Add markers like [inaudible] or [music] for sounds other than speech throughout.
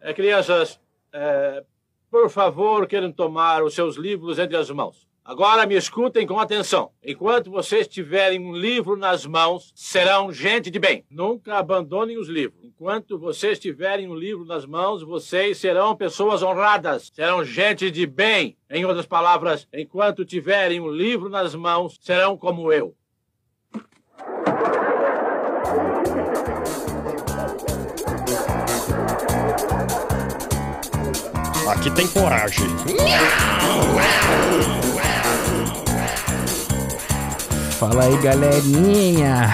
É, crianças, é, por favor, queiram tomar os seus livros entre as mãos. Agora me escutem com atenção. Enquanto vocês tiverem um livro nas mãos, serão gente de bem. Nunca abandonem os livros. Enquanto vocês tiverem um livro nas mãos, vocês serão pessoas honradas. Serão gente de bem. Em outras palavras, enquanto tiverem um livro nas mãos, serão como eu. Aqui tem coragem. Fala aí, galerinha!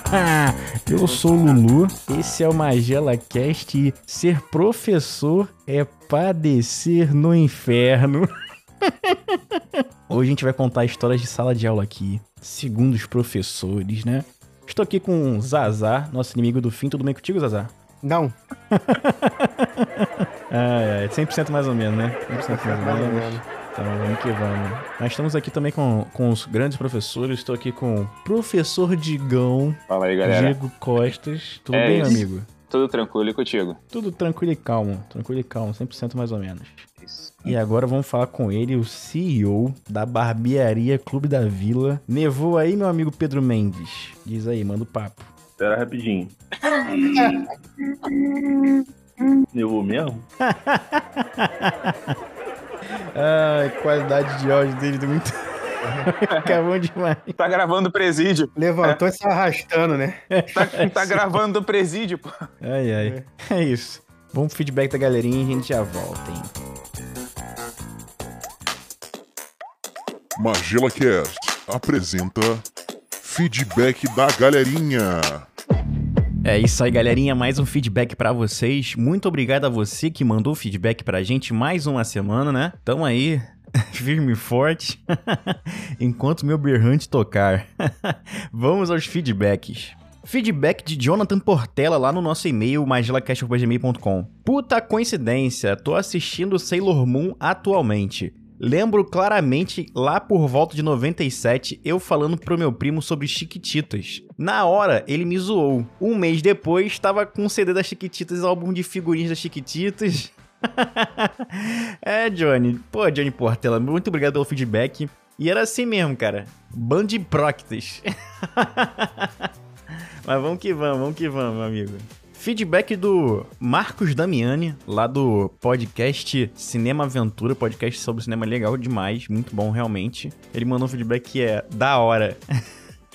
[laughs] Eu sou o Lulu, esse é o Magela Cast e ser professor é padecer no inferno. [laughs] Hoje a gente vai contar histórias de sala de aula aqui, segundo os professores, né? Estou aqui com o Zazar, nosso inimigo do fim. Tudo bem contigo, Zazar? Não. [laughs] Ah, é, 100% mais ou menos, né? 100% mais ou menos. Então, vamos que vamos. Nós estamos aqui também com, com os grandes professores. Estou aqui com o professor Digão, Fala aí, galera. Diego Costas. Tudo É bem, isso. amigo? Tudo tranquilo e contigo? Tudo tranquilo e calmo. Tranquilo e calmo, 100% mais ou menos. Isso. E agora vamos falar com ele, o CEO da Barbearia Clube da Vila. Nevou aí, meu amigo Pedro Mendes? Diz aí, manda o papo. Espera rapidinho. [laughs] Nevou mesmo? [laughs] Ai, qualidade de áudio dele tá muito. [laughs] Fica bom demais. Tá gravando o presídio. Levantou e se arrastando, né? Tá, tá [laughs] gravando o presídio, pô. Ai, ai. É isso. Vamos pro feedback da galerinha e a gente já volta, hein? Magela Cast apresenta Feedback da Galerinha. É isso aí, galerinha. Mais um feedback pra vocês. Muito obrigado a você que mandou feedback pra gente mais uma semana, né? Tamo aí, [laughs] firme e forte, [laughs] enquanto meu berrante tocar. [laughs] Vamos aos feedbacks. Feedback de Jonathan Portela lá no nosso e-mail magelacast.gmail.com Puta coincidência, tô assistindo Sailor Moon atualmente. Lembro claramente, lá por volta de 97, eu falando pro meu primo sobre Chiquititas. Na hora, ele me zoou. Um mês depois, estava com o CD das Chiquititas, álbum de figurinhas das Chiquititas. [laughs] é, Johnny. Pô, Johnny Portela, muito obrigado pelo feedback. E era assim mesmo, cara. Band Proctas. [laughs] Mas vamos que vamos, vamos que vamos, meu amigo. Feedback do Marcos Damiani, lá do podcast Cinema Aventura, podcast sobre cinema legal demais, muito bom realmente. Ele mandou um feedback que é da hora.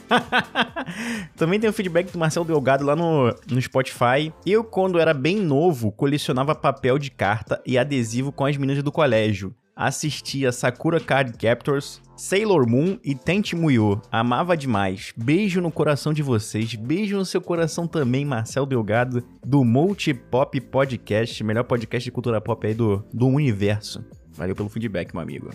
[laughs] Também tem o feedback do Marcelo Delgado lá no, no Spotify. Eu, quando era bem novo, colecionava papel de carta e adesivo com as meninas do colégio. Assistia Sakura Card Captors, Sailor Moon e Tente Muyo. Amava demais. Beijo no coração de vocês. Beijo no seu coração também, Marcel Delgado, do Multipop Podcast, melhor podcast de cultura pop aí do, do universo. Valeu pelo feedback, meu amigo.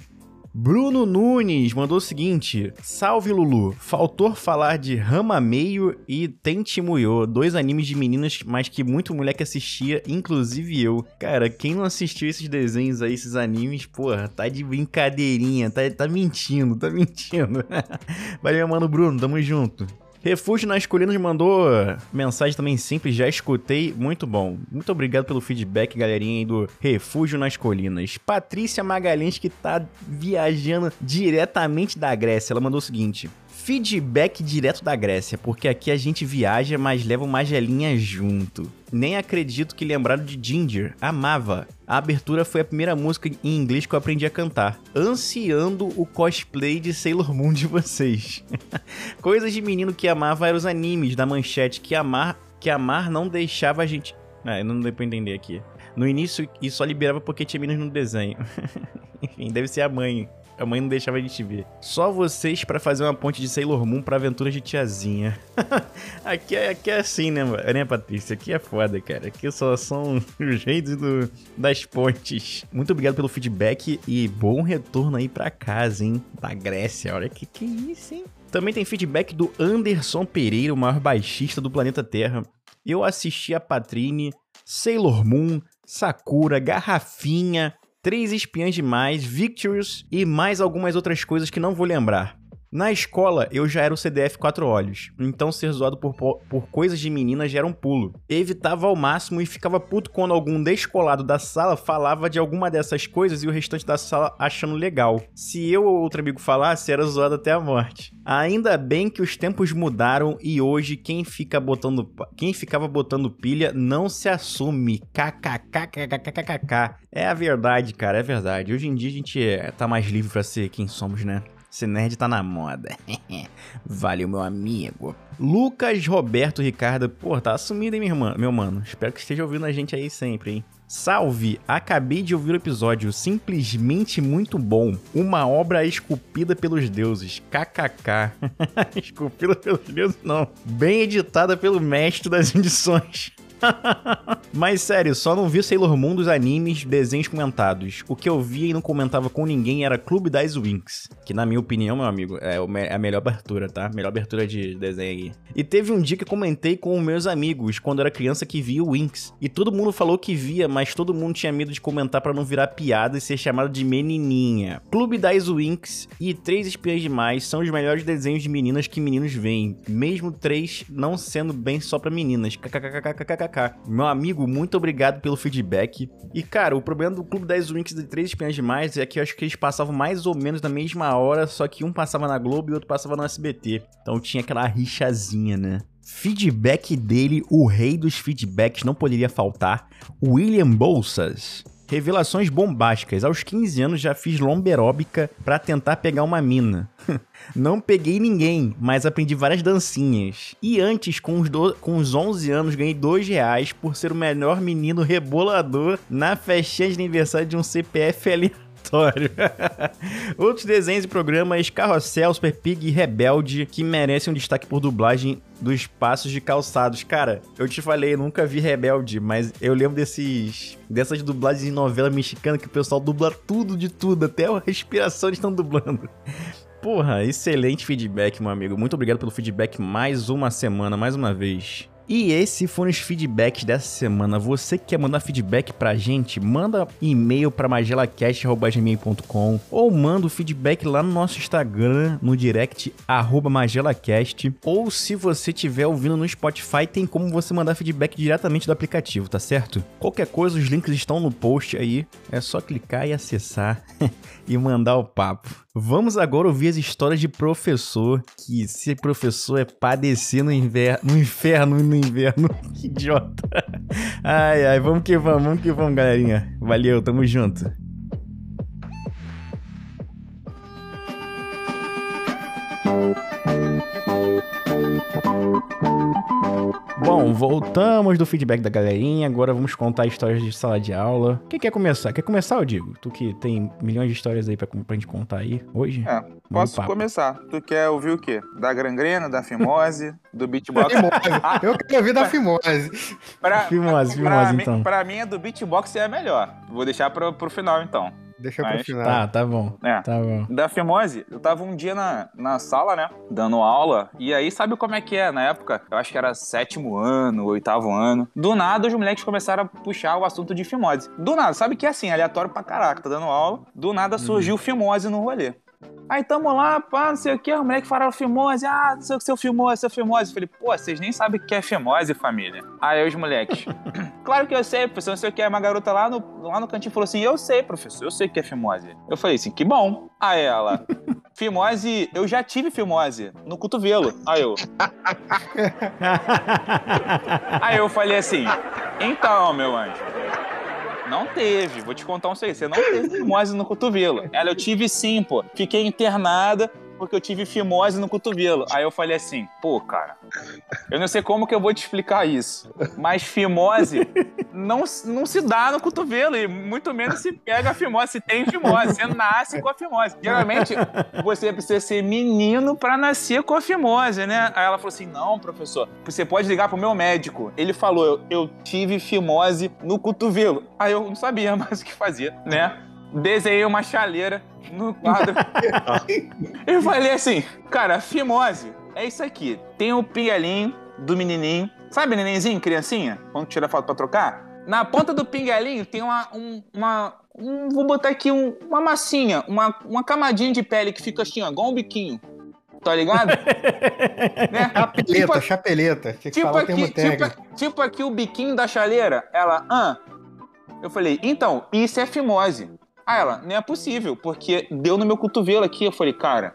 Bruno Nunes mandou o seguinte: Salve Lulu, faltou falar de Rama Meio e Tente Muyo, dois animes de meninas, mas que muito moleque assistia, inclusive eu. Cara, quem não assistiu esses desenhos aí, esses animes, porra, tá de brincadeirinha, tá, tá mentindo, tá mentindo. [laughs] Valeu, mano Bruno, tamo junto. Refúgio nas Colinas mandou mensagem também simples, já escutei, muito bom. Muito obrigado pelo feedback, galerinha aí do Refúgio nas Colinas. Patrícia Magalhães, que tá viajando diretamente da Grécia, ela mandou o seguinte: feedback direto da Grécia, porque aqui a gente viaja, mas leva uma gelinha junto. Nem acredito que lembraram de Ginger, amava. A abertura foi a primeira música em inglês que eu aprendi a cantar, ansiando o cosplay de Sailor Moon de vocês. [laughs] Coisas de menino que amava eram os animes da manchete, que amar, que amar não deixava a gente. Ah, não deu pra entender aqui. No início, isso só liberava porque tinha meninos no desenho. [laughs] Enfim, deve ser a mãe. A mãe não deixava a gente ver. Só vocês pra fazer uma ponte de Sailor Moon pra aventuras de tiazinha. [laughs] aqui, é, aqui é assim, né, né, Patrícia? Aqui é foda, cara. Aqui só são [laughs] os reis do, das pontes. Muito obrigado pelo feedback e bom retorno aí pra casa, hein? Da Grécia. Olha que que é isso, hein? Também tem feedback do Anderson Pereira, o maior baixista do planeta Terra. Eu assisti a Patrine, Sailor Moon, Sakura, Garrafinha, Três Espiãs Demais, Victorious e mais algumas outras coisas que não vou lembrar. Na escola, eu já era o CDF quatro olhos, então ser zoado por, po- por coisas de menina já era um pulo. Evitava ao máximo e ficava puto quando algum descolado da sala falava de alguma dessas coisas e o restante da sala achando legal. Se eu ou outro amigo falasse, era zoado até a morte. Ainda bem que os tempos mudaram e hoje quem fica botando quem ficava botando pilha não se assume. KKKKKKKK. É a verdade, cara, é verdade. Hoje em dia a gente é, tá mais livre pra ser quem somos, né? Ser nerd tá na moda. [laughs] Valeu, meu amigo. Lucas Roberto Ricardo. Pô, tá assumido, hein, meu, irmão, meu mano? Espero que esteja ouvindo a gente aí sempre, hein? Salve! Acabei de ouvir o episódio, simplesmente muito bom. Uma obra esculpida pelos deuses. KKK. [laughs] esculpida pelos deuses, não. Bem editada pelo mestre das [laughs] edições. [laughs] Mas sério, só não vi Sailor Moon dos animes, desenhos comentados. O que eu via e não comentava com ninguém era Clube das Winx, que na minha opinião, meu amigo, é me- a melhor abertura, tá? Melhor abertura de desenho aí. E teve um dia que comentei com meus amigos, quando era criança, que via o Winx. E todo mundo falou que via, mas todo mundo tinha medo de comentar pra não virar piada e ser chamado de menininha. Clube das Winx e Três Espiãs Demais são os melhores desenhos de meninas que meninos veem, mesmo três não sendo bem só pra meninas. KKKKKKK. Meu amigo, muito obrigado pelo feedback. E cara, o problema do Clube das Winx e Três Espiãs Demais é que eu acho que eles passavam mais ou menos na mesma hora, só que um passava na Globo e outro passava no SBT. Então tinha aquela rixazinha, né? Feedback dele, o rei dos feedbacks, não poderia faltar. William Bolsas. Revelações bombásticas. Aos 15 anos já fiz lomberóbica pra tentar pegar uma mina. [laughs] Não peguei ninguém, mas aprendi várias dancinhas. E antes, com os, do- com os 11 anos, ganhei 2 reais por ser o melhor menino rebolador na festinha de aniversário de um CPF aleatório. [laughs] Outros desenhos e programas, Carrossel, Super Pig e Rebelde, que merecem um destaque por dublagem dos passos de calçados. Cara, eu te falei, nunca vi Rebelde, mas eu lembro desses dessas dublagens de novela mexicana que o pessoal dubla tudo de tudo, até a respiração eles estão dublando. [laughs] Porra, excelente feedback, meu amigo. Muito obrigado pelo feedback mais uma semana, mais uma vez. E esses foram os feedbacks dessa semana. Você que quer mandar feedback pra gente, manda e-mail pra magelacast.gmail.com ou manda o feedback lá no nosso Instagram, no direct, arroba magelacast. Ou se você estiver ouvindo no Spotify, tem como você mandar feedback diretamente do aplicativo, tá certo? Qualquer coisa, os links estão no post aí. É só clicar e acessar [laughs] e mandar o papo. Vamos agora ouvir as histórias de professor, que ser professor é padecer no inverno, no inferno e no inverno. [laughs] Que idiota. Ai, ai, vamos que vamos, vamos que vamos, galerinha. Valeu, tamo junto. Bom, voltamos do feedback da galerinha. Agora vamos contar histórias de sala de aula. Quem quer começar? Quer começar, Diego? Tu que tem milhões de histórias aí pra, pra gente contar aí hoje? É, posso papo. começar. Tu quer ouvir o quê? Da gangrena, da fimose, do beatbox? Eu quero ouvir da Fimose. pra, Fimose, pra fimose, mim, então. pra mim, a do beatbox é a melhor. Vou deixar pro, pro final, então. Deixa pro Mas final. Tá, tá bom. É. Tá bom. Da fimose, eu tava um dia na, na sala, né? Dando aula. E aí, sabe como é que é? Na época, eu acho que era sétimo ano, oitavo ano. Do nada, os moleques começaram a puxar o assunto de fimose. Do nada, sabe que é assim, aleatório pra caraca, tá dando aula. Do nada surgiu fimose no rolê. Aí tamo lá, pá, não sei o que, o moleque falaram fimose, ah, não sei o que, seu fimose, seu fimose. Eu falei, pô, vocês nem sabem o que é fimose, família. Aí os moleques, [laughs] claro que eu sei, professor, não sei o que. Aí uma garota lá no, lá no cantinho falou assim, eu sei, professor, eu sei o que é fimose. Eu falei assim, que bom. Aí ela, [laughs] fimose, eu já tive fimose no cotovelo. Aí eu, [laughs] aí eu falei assim, então, meu anjo, não teve, vou te contar um segredo. Você não teve fimose no cotovelo. Ela, eu tive sim, pô. Fiquei internada porque eu tive fimose no cotovelo. Aí eu falei assim, pô, cara, eu não sei como que eu vou te explicar isso, mas fimose não, não se dá no cotovelo e muito menos se pega a fimose, se tem fimose. Você nasce com a fimose. Geralmente, você precisa ser menino pra nascer com a fimose, né? Aí ela falou assim, não, professor, você pode ligar pro meu médico. Ele falou, eu, eu tive fimose no cotovelo. Aí eu não sabia [laughs] mais o que fazer, né? Desenhei uma chaleira no quadro. [laughs] Eu falei assim, cara, fimose é isso aqui. Tem o pingalinho do menininho. Sabe nenenzinho, criancinha? Quando tira foto pra trocar? Na ponta do pingalinho tem uma... um- uma um- vou botar aqui um- uma massinha, uma, uma camadinha de pele que fica assim, ó, igual um biquinho. Tá ligado? [laughs] né? Chapeleta, Tipo- chapeleta. Tinha que Tipo falar aqui, tipo, tipo aqui o biquinho da chaleira. Ela, ah. Eu falei, então, isso é fimose. Ah, ela, não é possível, porque deu no meu cotovelo aqui. Eu falei, cara,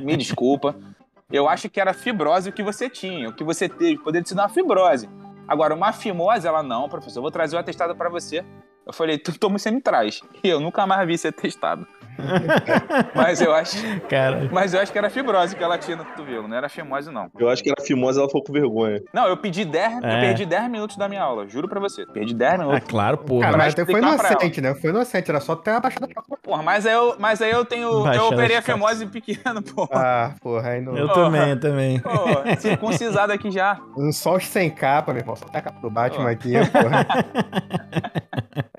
me desculpa. [laughs] Eu acho que era fibrose o que você tinha. O que você teve poderia ser uma fibrose. Agora, uma fimose, ela, não, professor, eu vou trazer o atestado pra você. Eu falei, tu toma você me traz. E eu nunca mais vi esse atestado. [laughs] mas eu acho, [laughs] Cara, mas eu acho que era fibrose que ela tinha no cotovelo, não era fimose, não. Eu acho que era fimosa ela ficou com vergonha. Não, eu pedi 10, eu É. perdi 10 minutos da minha aula, juro pra você. Perdi 10 ah, minutos. claro, porra. Cara, mas até foi inocente, né? Foi inocente, era só ter abaixado a. Porra, mas aí eu, mas aí eu tenho. Baixar eu operei a fimose pequeno, [laughs] porra. Ah, porra, aí não. Eu Porra. também, eu também. Pô, circuncisado aqui já. Um sol sem capa, meu irmão. Só tá a capa do Batman aqui, porra.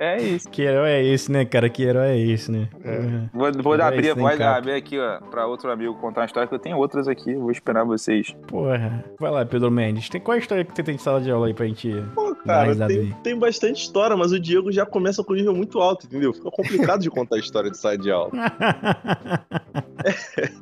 É isso. Que herói é esse, né, cara? Que herói é esse, né? É. Porra. Vou, vou Vai abrir, sem vou capa. abrir aqui, ó, pra outro amigo contar uma história, que eu tenho outras aqui, vou esperar vocês. Porra. Vai lá, Pedro Mendes. Tem qual a história que você tem de sala de aula aí pra gente. Pô, cara, tem, tem bastante história, mas o Diego já começa com nível muito alto, entendeu? Fica complicado de contar a história de sala de aula. [laughs]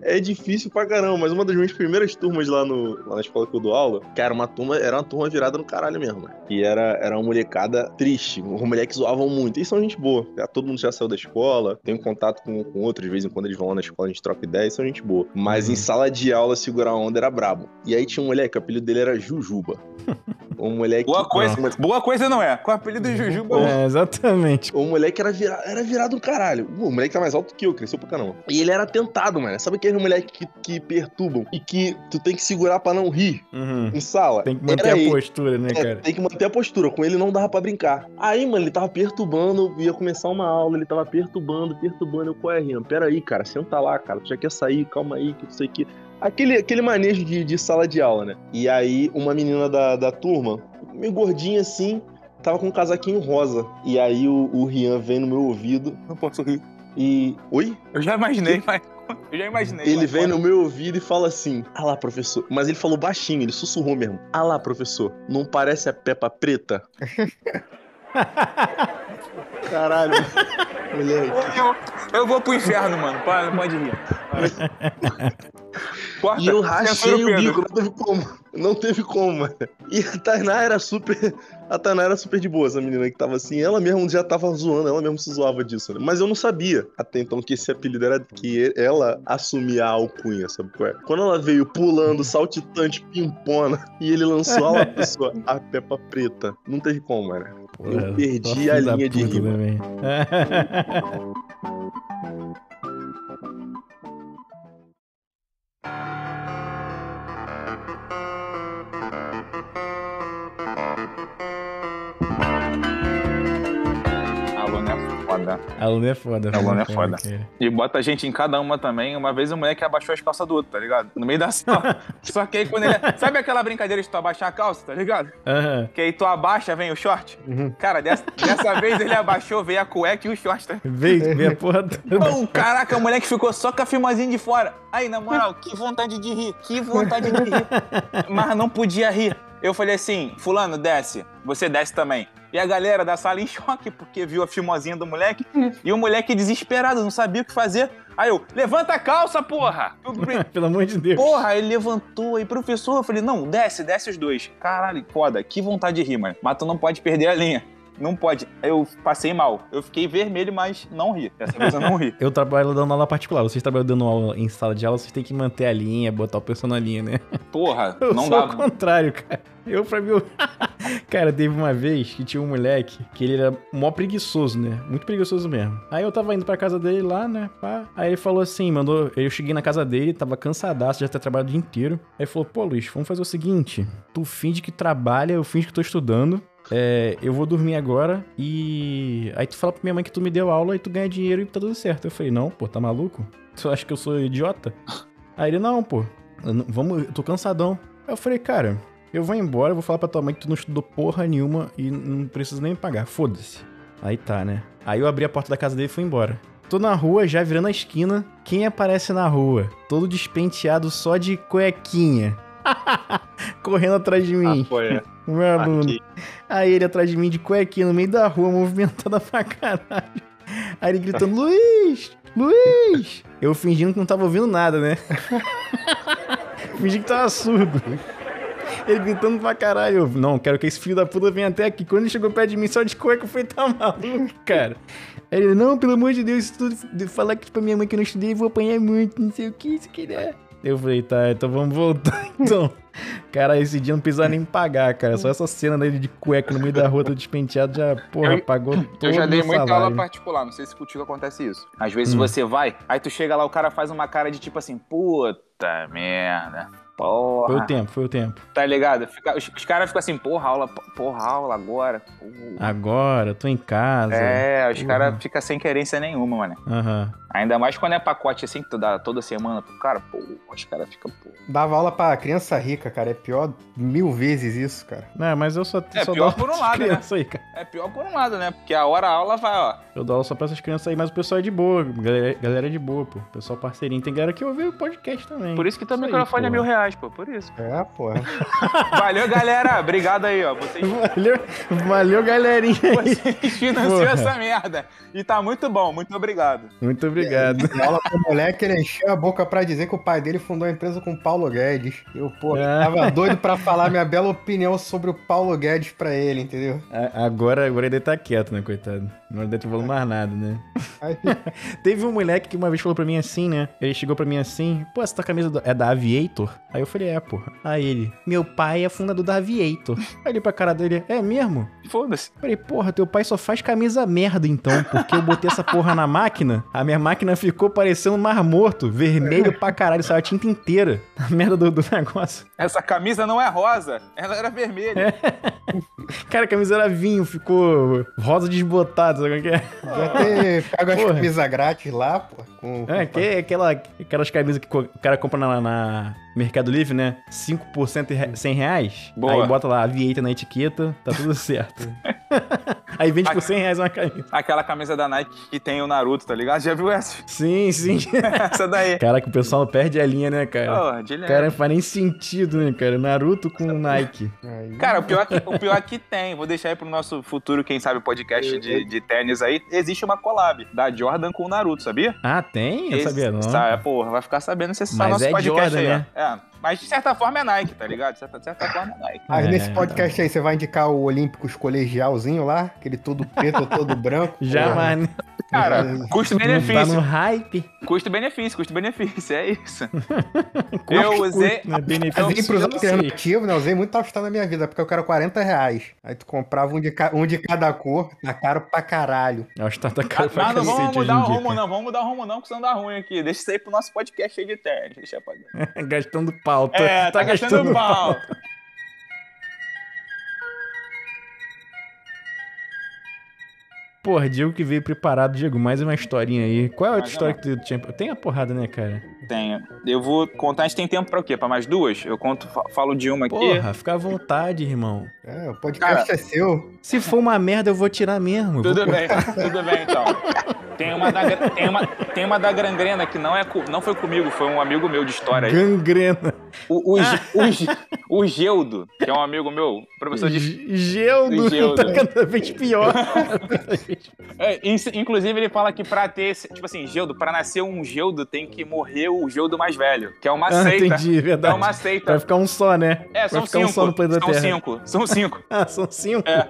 É difícil pra caramba, mas uma das minhas primeiras turmas lá, no, lá na escola que eu dou aula, cara, uma turma, era uma turma virada no caralho mesmo. né? E era, era uma molecada triste, os moleques zoavam muito. E são gente boa. Já, todo mundo já saiu da escola, tem contato com, com outros, de vez em quando eles vão lá na escola, a gente troca ideia, e são gente boa. Mas Uhum. em sala de aula, segurar a onda era brabo. E aí tinha um moleque, o apelido dele era Jujuba. [laughs] Um moleque. Boa coisa, Mas- boa coisa não é. Com o apelido de Jujuba. É, exatamente. o moleque era, vira... era virado um caralho. O moleque tá mais alto que eu, cresceu pra caramba. E ele era tentado, mano. Sabe aquele moleque que, que perturbam e que tu tem que segurar pra não rir Uhum. em sala? Tem que manter Era a ele. postura, né, É, cara? tem que manter a postura. Com ele não dava pra brincar. Aí, mano, ele tava perturbando, ia começar uma aula, ele tava perturbando, perturbando. Eu, qual é, Rian? Pera aí, cara, senta lá, cara. Tu já quer sair, calma aí, que não sei o que. Aquele, aquele manejo de, de sala de aula, né? E aí, uma menina da, da turma, meio gordinha assim, tava com um casaquinho rosa. E aí, o, o Rian vem no meu ouvido Não posso rir. e. Oi? Eu já imaginei, mas. Eu já imaginei. Ele vem pode. no meu ouvido e fala assim: Ah lá, professor. Mas ele falou baixinho, ele sussurrou mesmo. Ah lá, professor. Não parece a Peppa preta? [laughs] Caralho. Moleque. Eu, eu vou pro inferno, mano. Não pode rir. Corta. E eu rachei o bico, não teve como. Não teve como, mano. E a Tainá era super. A Tainá era super de boa, essa menina que tava assim. Ela mesmo já tava zoando, ela mesmo se zoava disso, né? Mas eu não sabia até então que esse apelido era que ela assumia a alcunha, sabe qual é? Quando ela veio pulando, saltitante, pimpona, e ele lançou a [laughs] pessoa, a Peppa Preta. Não teve como, mano. Porra, Eu perdi a linha de rima. também. [laughs] é foda. Aluno é foda. Aluno é foda. cara. E bota a gente em cada uma também. Uma vez o moleque abaixou as calças do outro, tá ligado? No meio da [laughs] sala. Só que aí quando ele. Sabe aquela brincadeira de tu abaixar a calça, tá ligado? Aham. Que aí tu abaixa, vem o short. Uhum. Cara, dessa, dessa [laughs] vez ele abaixou, veio a cueca e o short. Tá? Veio, veio a porra toda. Pô, caraca, o moleque ficou só com a filmazinha de fora. Aí, na moral, que vontade de rir, que vontade de rir. [laughs] Mas não podia rir. Eu falei assim, fulano, desce. Você desce também. E a galera da sala em [laughs] choque, porque viu a filmozinha do moleque. E o moleque desesperado, não sabia o que fazer. Aí eu, levanta a calça, porra! [laughs] Pelo amor de Deus. Porra, ele levantou aí, professor. Eu falei, não, desce, desce os dois. Caralho, foda, que vontade de rir, mano. Mas tu não pode perder a linha. Não pode. Eu passei mal. Eu fiquei vermelho, mas não ri. Dessa vez eu não ri. [laughs] Eu trabalho dando aula particular. Vocês trabalham dando aula em sala de aula, vocês têm que manter a linha, botar o pessoal na linha, né? Porra, Eu não sou dá. o contrário, cara. Eu, pra mim, eu... [laughs] cara, teve uma vez que tinha um moleque que ele era mó preguiçoso, né? Muito preguiçoso mesmo. Aí eu tava indo pra casa dele lá, né? Pá. Aí ele falou assim, mandou. Eu cheguei na casa dele, tava cansadaço, já ter trabalhado o dia inteiro. Aí ele falou: pô, Luiz, vamos fazer o seguinte: tu finge que trabalha, eu finge que tô estudando. É, eu vou dormir agora e. Aí tu fala pra minha mãe que tu me deu aula e tu ganha dinheiro e tá tudo certo. Eu falei, não, pô, tá maluco? Tu acha que eu sou idiota? [laughs] Aí ele, não, pô, eu não- vamos, eu tô cansadão. Aí eu falei, cara, eu vou embora, eu vou falar pra tua mãe que tu não estudou porra nenhuma e não precisa nem me pagar, foda-se. Aí tá, né? Aí eu abri a porta da casa dele e fui embora. Tô na rua, já virando a esquina. Quem aparece na rua? Todo despenteado só de cuequinha. [laughs] Correndo atrás de mim. foi, é. O meu aluno. Aqui. Aí ele atrás de mim de cuequinha no meio da rua, movimentada pra caralho. Aí ele gritando, Luiz! Luiz! Eu fingindo que não tava ouvindo nada, né? [laughs] Fingi que tava surdo. Ele gritando pra caralho. Eu, não, quero que esse filho da puta venha até aqui. Quando ele chegou perto de mim, só de cueca, eu falei, tá maluco, cara. Aí ele, não, pelo amor de Deus, se tu falar que pra minha mãe que eu não estudei, eu vou apanhar muito, não sei o que, se quiser. Eu falei, tá, então vamos voltar, [laughs] então. Cara, esse dia não precisava nem pagar, cara. Só essa cena dele de cueca no meio da rua, todo despenteado, já, porra, Eu- pagou todo Eu já dei muita salário. aula particular, não sei se contigo acontece isso. Às vezes Hum. você vai, aí tu chega lá, o cara faz uma cara de tipo assim, puta merda. Foi o Porra. tempo, foi o tempo. Tá ligado? Fica- os, os caras ficam assim, porra, aula, porra, aula agora. porra. Agora, tô em casa. É, os porra. caras ficam sem querência nenhuma, mano. Aham. Ainda mais quando é pacote assim, que tu dá toda semana pro cara, pô, os caras ficam, pô. Dava aula pra criança rica, cara. É pior mil vezes isso, cara. Não, mas eu só, É, só pior dou por um aula lado, né? aí, cara. É pior por um lado, né? Porque a hora a aula vai, ó. Eu dou aula só pra essas crianças aí, mas o pessoal é de boa. Galera, galera é de boa, pô. Pessoal parceirinho. Tem galera que ouve o podcast também. Por isso que teu Isso aí, microfone é mil reais, pô, por isso. É, porra. [laughs] Valeu, galera. Obrigado aí, ó. Vocês, Valeu, valeu, galerinha. aí. vocês financiam Porra. essa merda. E tá muito bom, muito obrigado. Muito obrigado. Na aula com o moleque, ele encheu a boca pra dizer que o pai dele fundou a empresa com o Paulo Guedes. Eu, pô, É. tava doido pra falar minha bela opinião sobre o Paulo Guedes pra ele, entendeu? Agora, agora ele tá quieto, né, coitado? Não deve ter falado mais nada, né? [laughs] Teve um moleque que uma vez falou pra mim assim, né? Ele chegou pra mim assim, pô, essa tua camisa é da Aviator? Aí eu falei, é, porra. Aí ele, meu pai é fundador da Aviator. Aí ele pra cara dele, é mesmo? Foda-se. Falei, porra, teu pai só faz camisa merda então, porque eu botei essa porra na máquina, a minha máquina ficou parecendo um mar morto, vermelho pra caralho, saiu a tinta inteira. [laughs] A merda do, do negócio. Essa camisa não é rosa, ela era vermelha. [laughs] Cara, a camisa era vinho, ficou rosa desbotado, sabe o que é? Podia ter pego as camisas grátis lá, pô. Com, É, que é aquela, aquelas camisas que o cara compra na, na Mercado Livre, né? 5 por cento e re- 100 reais. Boa. Aí bota lá Aviator na etiqueta, tá tudo certo. [laughs] Aí vende por 100 reais uma camisa. Aquela camisa da Nike que tem o Naruto, tá ligado? Já viu essa? Sim, sim. [laughs] essa daí. Caraca, o pessoal perde a linha, né, cara? Porra, de leve. Cara, não faz nem sentido, né, cara? Naruto com Nike. Aí, Cara, o pior, que, o pior que tem, vou deixar aí pro nosso futuro, quem sabe, podcast de, de tênis aí, existe uma collab da Jordan com o Naruto, sabia? Ah, tem? Eu Esse- sabia, não. Sabe, porra, vai ficar sabendo se acessar Mas nosso é podcast Jordan, aí, né? É, mas de certa forma é Nike, tá ligado? De certa, de certa forma é Nike. Mas É, nesse podcast aí, você vai indicar o Olímpicos colegialzinho lá? Aquele todo preto, todo branco? [laughs] Jamais, né? Cara, Não tá custo-benefício. no hype. Custo-benefício, custo-benefício, é isso. [laughs] Custo, Eu usei- custo, né? Benefício, Eu usei pros não alternativos, né? Usei muito All-Star na minha vida, porque eu quero 40 reais. Aí tu comprava um de, ca- um de cada cor, tá caro pra caralho. Acho que tá caro pra Mas não vamos cacete mudar o rumo, não. Vamos mudar o rumo, não, que senão dá ruim aqui. Deixa isso aí pro nosso podcast aí de tênis. Deixa cara. [laughs] Gastando pauta. É, tá, gastando pau. Porra, Diego que veio preparado. Diego, mais uma historinha aí. Qual é a outra Mais história que tu tinha? Tem a porrada, né, cara? Tenho. Eu vou contar, a gente tem tempo pra o quê? Pra mais duas? Eu conto, fa- falo de uma aqui. Porra, fica à vontade, irmão. É, o podcast é seu. Se for uma merda, eu vou tirar mesmo. Tudo vou- bem, tudo bem então. [laughs] Tem uma da, tem uma, tem uma da gangrena que não, é, não foi comigo, foi um amigo meu de história. Gangrena. O, o, Ge- [laughs] o, o Geudo, que é um amigo meu, professor de. G- Geldo. Geldo. Tá cada vez pior. [laughs] [laughs] É, in- inclusive, ele fala que pra ter, tipo assim, Geudo, pra nascer um Geudo tem que morrer o Geudo mais velho, que é uma ah, seita. entendi, É verdade. uma seita. Vai ficar um só, né? É, são Vai ficar cinco. um só no planeta são Terra. cinco. São cinco. Ah, são cinco? É.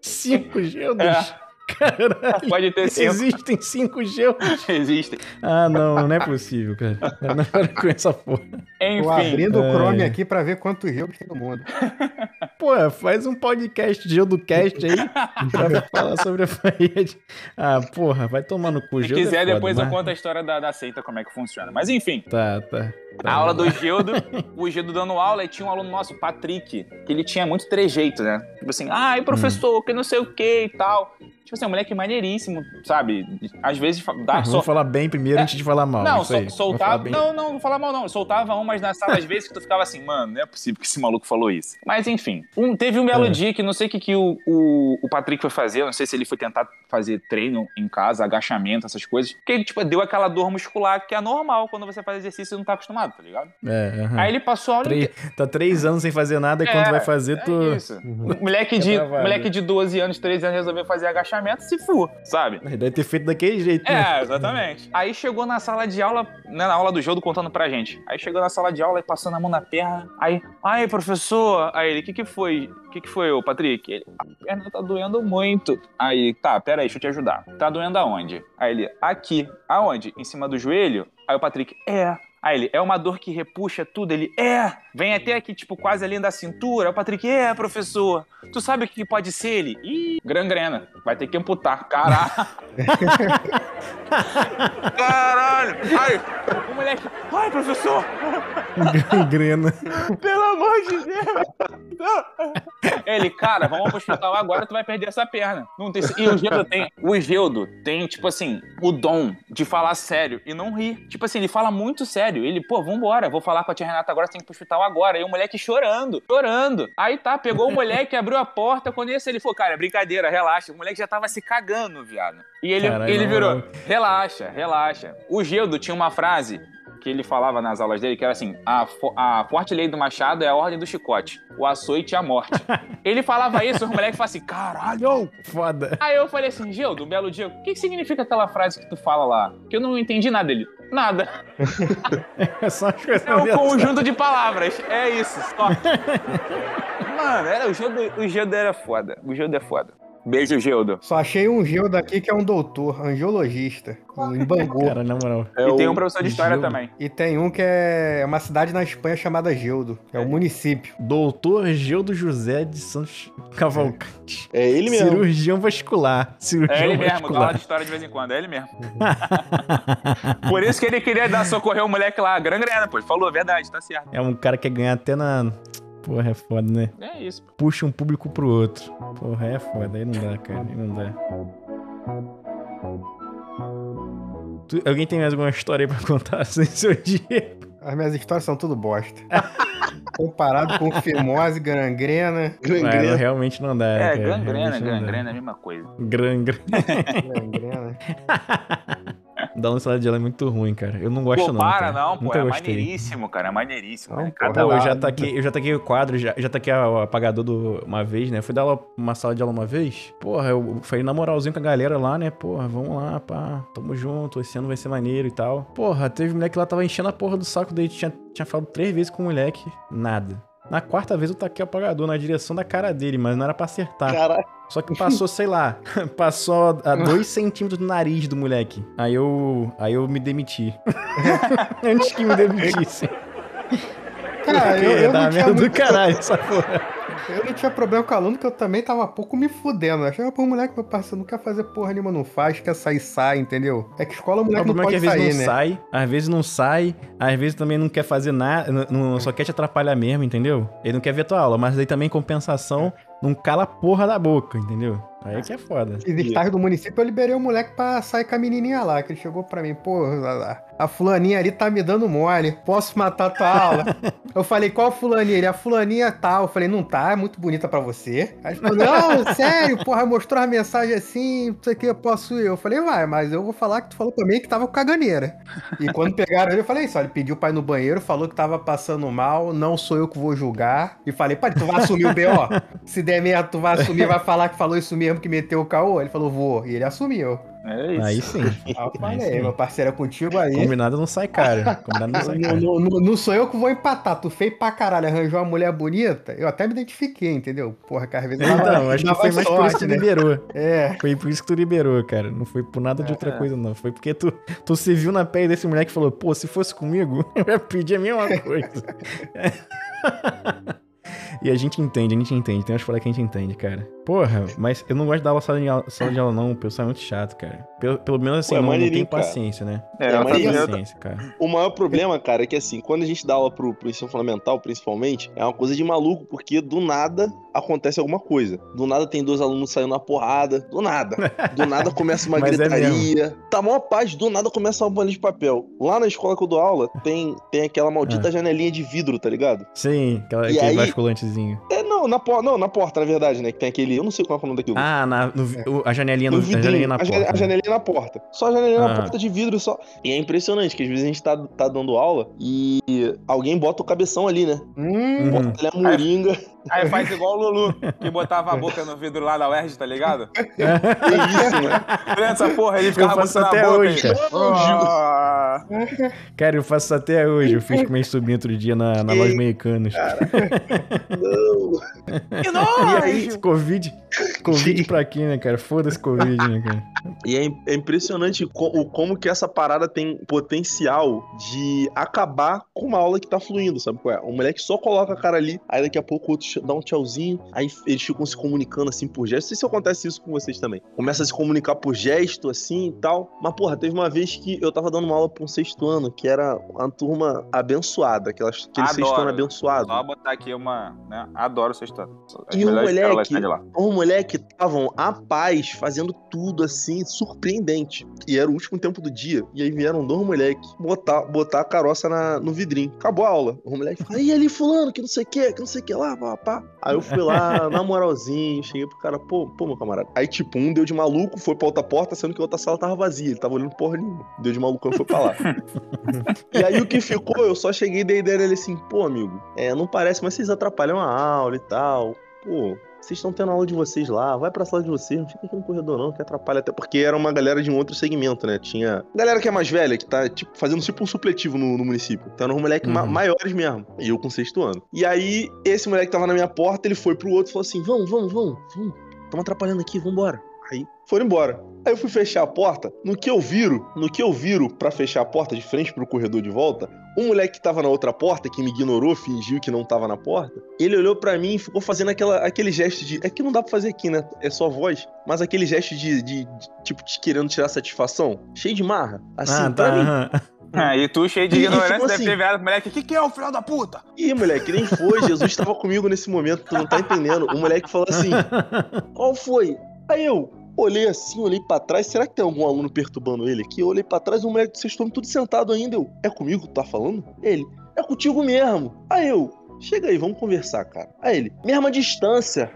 Cinco Geldos? É. Caralho. Pode ter cinco. Existem cinco Geldos? [laughs] Existem. Ah, não, não é possível, cara. Não para com essa porra. Enfim. Tô abrindo É. o Chrome aqui pra ver quantos jogos tem no mundo. [laughs] Pô, faz um podcast Geldocast aí pra [laughs] falar sobre a parede. Ah, porra, vai tomar no cu. Se é quiser, foda, depois eu mas- conto a história da, da seita, como é que funciona. Mas enfim, Tá, tá. tá. a aula do Gildo, o Gildo dando aula, e tinha um aluno nosso, Patrick, que ele tinha muito trejeito, né? Tipo assim, ai, professor, que não sei o que e tal. Tipo assim, um moleque maneiríssimo, sabe? Às vezes dá só. falar bem primeiro É. antes de falar mal. Não, sol- soltava. bem. Não, não, não vou falar mal, não. Eu soltava umas na sala às vezes que tu ficava assim, mano, não é possível que esse maluco falou isso. Mas enfim. Um, teve um belo É. dia que não sei o que, que o, o, o Patrick foi fazer, não sei se ele foi tentar fazer treino em casa, agachamento, essas coisas. Que ele, tipo, deu aquela dor muscular que é normal quando você faz exercício e não tá acostumado, tá ligado? É, aham. Aí ele passou a aula Três- inteira. Tá três anos sem fazer nada e É, quando vai fazer, tu. É isso. O [laughs] moleque, de, É moleque de 12 anos, 13 anos resolveu fazer agachamento. Se for, sabe? Deve ter feito daquele jeito, né? É, exatamente. [laughs] Aí chegou na sala de aula, né, na aula do jogo, contando pra gente. Aí chegou na sala de aula e passando a mão na perna. Aí, ai, professor. Aí ele, o que que foi? O que que foi, ô Patrick? Ele, a perna tá doendo muito. Aí, tá, pera aí, deixa eu te ajudar. Tá doendo aonde? Aí ele, aqui. Aonde? Em cima do joelho? Aí o Patrick, é. Aí ele, é uma dor que repuxa tudo? Ele, é. Vem até aqui, tipo, quase ali da cintura. O Patrick, é, professor. Tu sabe o que pode ser ele? Ih, gangrena. Vai ter que amputar. Caralho. [laughs] Caralho. Aí, o moleque, ai, professor. Gangrena. Pelo amor de Deus! Não. Ele, cara, vamos pro hospital agora, tu vai perder essa perna. Não tem... E o Geudo tem. O Geudo tem, tipo assim, o dom de falar sério e não rir. Tipo assim, ele fala muito sério. Ele, pô, vambora, vou falar com a tia Renata agora, você tem que ir pro hospital agora. E o moleque chorando, chorando. Aí tá, pegou o moleque, abriu a porta. Quando esse ele falou, cara, brincadeira, relaxa. O moleque já tava se cagando, viado. E ele, Caralho, ele virou, não. relaxa, relaxa. O Geudo tinha uma frase que ele falava nas aulas dele, que era assim: a, fo- a forte lei do machado é a ordem do chicote, o açoite é a morte. [laughs] ele falava isso, os moleques falavam assim: caralho! Foda. Aí eu falei assim: Gildo, um belo dia, o que, que significa aquela frase que tu fala lá? Que eu não entendi nada dele. Nada. [laughs] É só as coisas É um conjunto de palavras. É isso, só. [laughs] Mano, era, o, Gildo, o Gildo era foda. O Gildo é foda. Beijo, Gildo. Só achei um Gildo aqui que é um doutor, angiologista, em [laughs] Bangu. Cara, na moral. É e tem um professor de história Gildo. também. E tem um que é uma cidade na Espanha chamada Gildo. É o município. Doutor Geudo José de Santos Cavalcante. É ele mesmo. Cirurgião vascular. Cirurgião É ele mesmo, dá aula vascular. de história de vez em quando, é ele mesmo. [laughs] Por isso que ele queria dar socorrer o moleque lá, gangrena, pô. Ele falou, verdade, tá certo. É um cara que quer ganhar até na. Porra, é foda, né? É isso. pô. Puxa um público pro outro. Porra, é foda. Aí não dá, cara. Aí não dá. Tu- alguém tem mais alguma história aí pra contar sem [laughs] seu dia? As minhas histórias são tudo bosta. [laughs] Comparado com fimose, gangrena. Gangrena. realmente não dá. É, cara. gangrena, não gangrena é a mesma coisa. Gangrena. gangrena. [laughs] Dá uma salada de ela é muito ruim, cara. Eu não gosto Pô, não. para cara. não, pô. Nunca É gostei. maneiríssimo, cara. É maneiríssimo. Não, né? pô, Cada Pô, eu lá- já taquei, eu já taquei o quadro, já, já taquei o apagador do, uma vez, né? Fui dar aula, uma sala de aula uma vez. Porra, eu falei na moralzinho com a galera lá, né? Porra, vamos lá, pá. Tamo junto, esse ano vai ser maneiro e tal. Porra, teve um moleque lá tava enchendo a porra do saco dele. Tinha, tinha falado três vezes com o moleque. Nada. Na quarta vez eu taquei o apagador na direção da cara dele, mas não era pra acertar. Caralho. Só que passou, sei lá, [laughs] passou a dois centímetros do nariz do moleque. Aí eu, aí eu me demiti. [laughs] Antes que me demitisse. Cara, Porque eu, eu, dá do caralho essa porra. Eu não tinha problema com aluno, que eu também tava pouco me fudendo. Eu achava, pô, moleque, meu parceiro, não quer fazer porra nenhuma, não faz, quer sair, sai, entendeu? É que escola o O moleque não problema é que pode às vezes sair, não né? sai, às vezes não sai, às vezes também não quer fazer nada, não- não- só quer te atrapalhar mesmo, entendeu? Ele não quer ver tua aula, mas daí também em compensação, não cala a porra da boca, entendeu? Aí que é foda. Fiz estágio do município, eu liberei o moleque pra sair com a menininha lá, que ele chegou pra mim, pô, a, fulaninha ali tá me dando mole, posso matar tua aula? [laughs] eu falei, qual fulaninha? Ele, a fulaninha tal. Eu falei, não tá, é muito bonita pra você. Aí ele falou, não, [laughs] sério, porra, mostrou a mensagem assim, não sei o que, eu posso ir. Eu falei, vai, mas eu vou falar que tu falou mim que tava com caganeira. E quando pegaram ele, eu falei isso, ele pediu pra ir no banheiro, falou que tava passando mal, não sou eu que vou julgar. E falei, pai, tu vai assumir o B.O.? Se [laughs] der merda, tu vai assumir, vai falar que falou isso mesmo, que meteu o caô? Ele falou, vou. E ele assumiu. É isso. Aí sim. Aí eu Aí falei, sim. meu parceiro é contigo aí. Combinado não sai caro. [laughs] Combinado não sai caro. não- não- não sou eu que vou empatar. Tu feio pra caralho, arranjou uma mulher bonita. Eu até me identifiquei, entendeu? Porra, que às vezes Então, acho que foi mais por sorte, isso que tu né? liberou. É. Foi por isso que tu liberou, cara. Não foi por nada de outra É. coisa, não. Foi porque tu, tu se viu na pele desse moleque e falou, pô, se fosse comigo, [laughs] eu ia pedir a mesma coisa. [laughs] e a gente entende, a gente entende. Tem umas falas que a gente entende, cara. Porra, mas eu não gosto de dar aula sala de aula, sala de aula não. O pessoal é muito chato, cara. Pelo, pelo menos assim, Pô, é não, não tem paciência, né? É, É, Não tem paciência, cara. O maior problema, cara, é que assim, quando a gente dá aula pro, pro ensino fundamental, principalmente, é uma coisa de maluco, porque do nada acontece alguma coisa. Do nada tem dois alunos saindo na porrada. Do nada. Do nada começa [laughs] uma é gritaria. tá maior paz, do nada começa uma bolinha de papel. Lá na escola que eu dou aula, tem, tem aquela maldita janelinha de vidro, tá ligado? Sim, aquela, E aquele aí- basculantezinho. É, não, na porta, não, na porta, na verdade, né? Que tem aquele. Eu não sei qual é o nome daquilo. Ah, na, no- o- a janelinha, no, No a vidrinho, janelinha na a, porta. a janelinha na porta. Só a janelinha Ah. na porta de vidro só. E é impressionante que às vezes a gente tá, tá dando aula e alguém bota o cabeção ali, né? Hum. Bota ali a moringa. Aí faz igual o Lulu, que botava a boca no vidro lá da UERJ, tá ligado? Que [laughs] isso, né? Essa porra? Ele ficava Eu faço botando até a boca. hoje, aí. cara. Ah, [laughs] Cara, eu faço isso até hoje. Eu fiz com meu sobrinho outro dia na, na loja Americanas. Não. Que E nojo! [laughs] aí, Covid? Covid [laughs] pra quê, né, cara? Foda-se Covid, né, cara? E é, é impressionante co- o como que essa parada tem potencial de acabar com uma aula que tá fluindo, sabe qual é? O moleque só coloca a cara ali, aí daqui a pouco o outro dá um tchauzinho, aí eles ficam se comunicando assim por gesto. Não sei se acontece isso com vocês também. Começa a se comunicar por gesto, assim e tal. Mas, porra, teve uma vez que eu tava dando uma aula pra um sexto ano, que era uma turma abençoada, aquelas, aquele Adoro. sexto ano abençoado. Só botar aqui uma. Né? Adoro essa história. As E o moleque-. Os moleques estavam a paz, fazendo tudo assim, surpreendente. E era o último tempo do dia. E aí vieram dois moleques botar, botar a caroça na- no vidrinho. Acabou a aula. O moleque falou, aí ali fulano, que não sei o que, que não sei o que lá, pá, pá. Aí eu fui lá, [laughs] na moralzinho, cheguei pro cara, pô, pô, meu camarada. Aí, tipo, um deu de maluco, foi pra outra porta, sendo que a outra sala tava vazia. Ele tava olhando porra nenhuma. Deu de malucão e foi pra lá. [laughs] e aí o que ficou, eu só cheguei e dei ideia dele assim, pô, amigo, é, não parece, mas vocês atrapalham a aula e tal. Pô, vocês estão tendo aula de vocês lá, vai pra sala de vocês, não fica aqui no corredor não, que atrapalha. Até porque era uma galera de um outro segmento, né? Tinha galera que é mais velha, que tá tipo, fazendo tipo um supletivo no, no município. Então eram uns moleques ma- Uhum. maiores mesmo. E eu com sexto ano. E aí, esse moleque tava na minha porta, ele foi pro outro e falou assim: vamos, vamos, vamos, vamos. Tamo atrapalhando aqui, vambora. Aí foram embora. Aí eu fui fechar a porta. No que eu viro, no que eu viro pra fechar a porta de frente pro corredor de volta, o moleque que tava na outra porta, que me ignorou, fingiu que não tava na porta, ele olhou pra mim e ficou fazendo aquela, aquele gesto de. É que não dá pra fazer aqui, né? É só voz. Mas aquele gesto de, de- de, tipo, de querendo tirar satisfação. Cheio de marra. Assim, ah, pra tá. mim. aham. Ah, e tu, cheio de E- e ignorância, ficou deve assim. ter virado moleque. O que, que é o filho da puta? Ih, moleque, nem foi. Jesus tava comigo nesse momento, tu não tá entendendo. O moleque falou assim: [laughs] qual foi? Aí eu olhei assim, olhei pra trás. Será que tem algum aluno perturbando ele aqui? Eu olhei pra trás, o moleque, vocês estão tudo sentado ainda. Eu, é comigo que tu tá falando? Ele, é contigo mesmo. Aí eu, chega aí, vamos conversar, cara. Aí ele, mesma distância.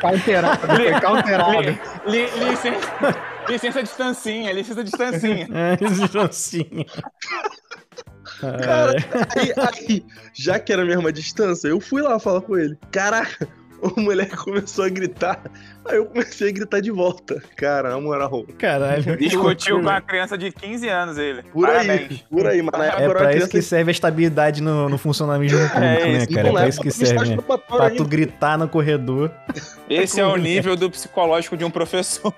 counterado, foi counterado. Li, licença, licença distancinha, licença distancinha. [laughs] É, distancinha. Cara, aí, aí, já que era a mesma distância, eu fui lá falar com ele. Caraca, [laughs] o moleque começou a gritar. Aí eu comecei a gritar de volta. Cara, na moral. Caralho. Discutiu com uma criança de 15 anos ele. Por Parabéns. aí, por aí. Mas na época É pra isso que serve a estabilidade no, no funcionamento [laughs] público, né, isso. cara? É pra isso que serve, né? Pra tu gritar no corredor. Esse [laughs] é o nível do psicológico de um professor.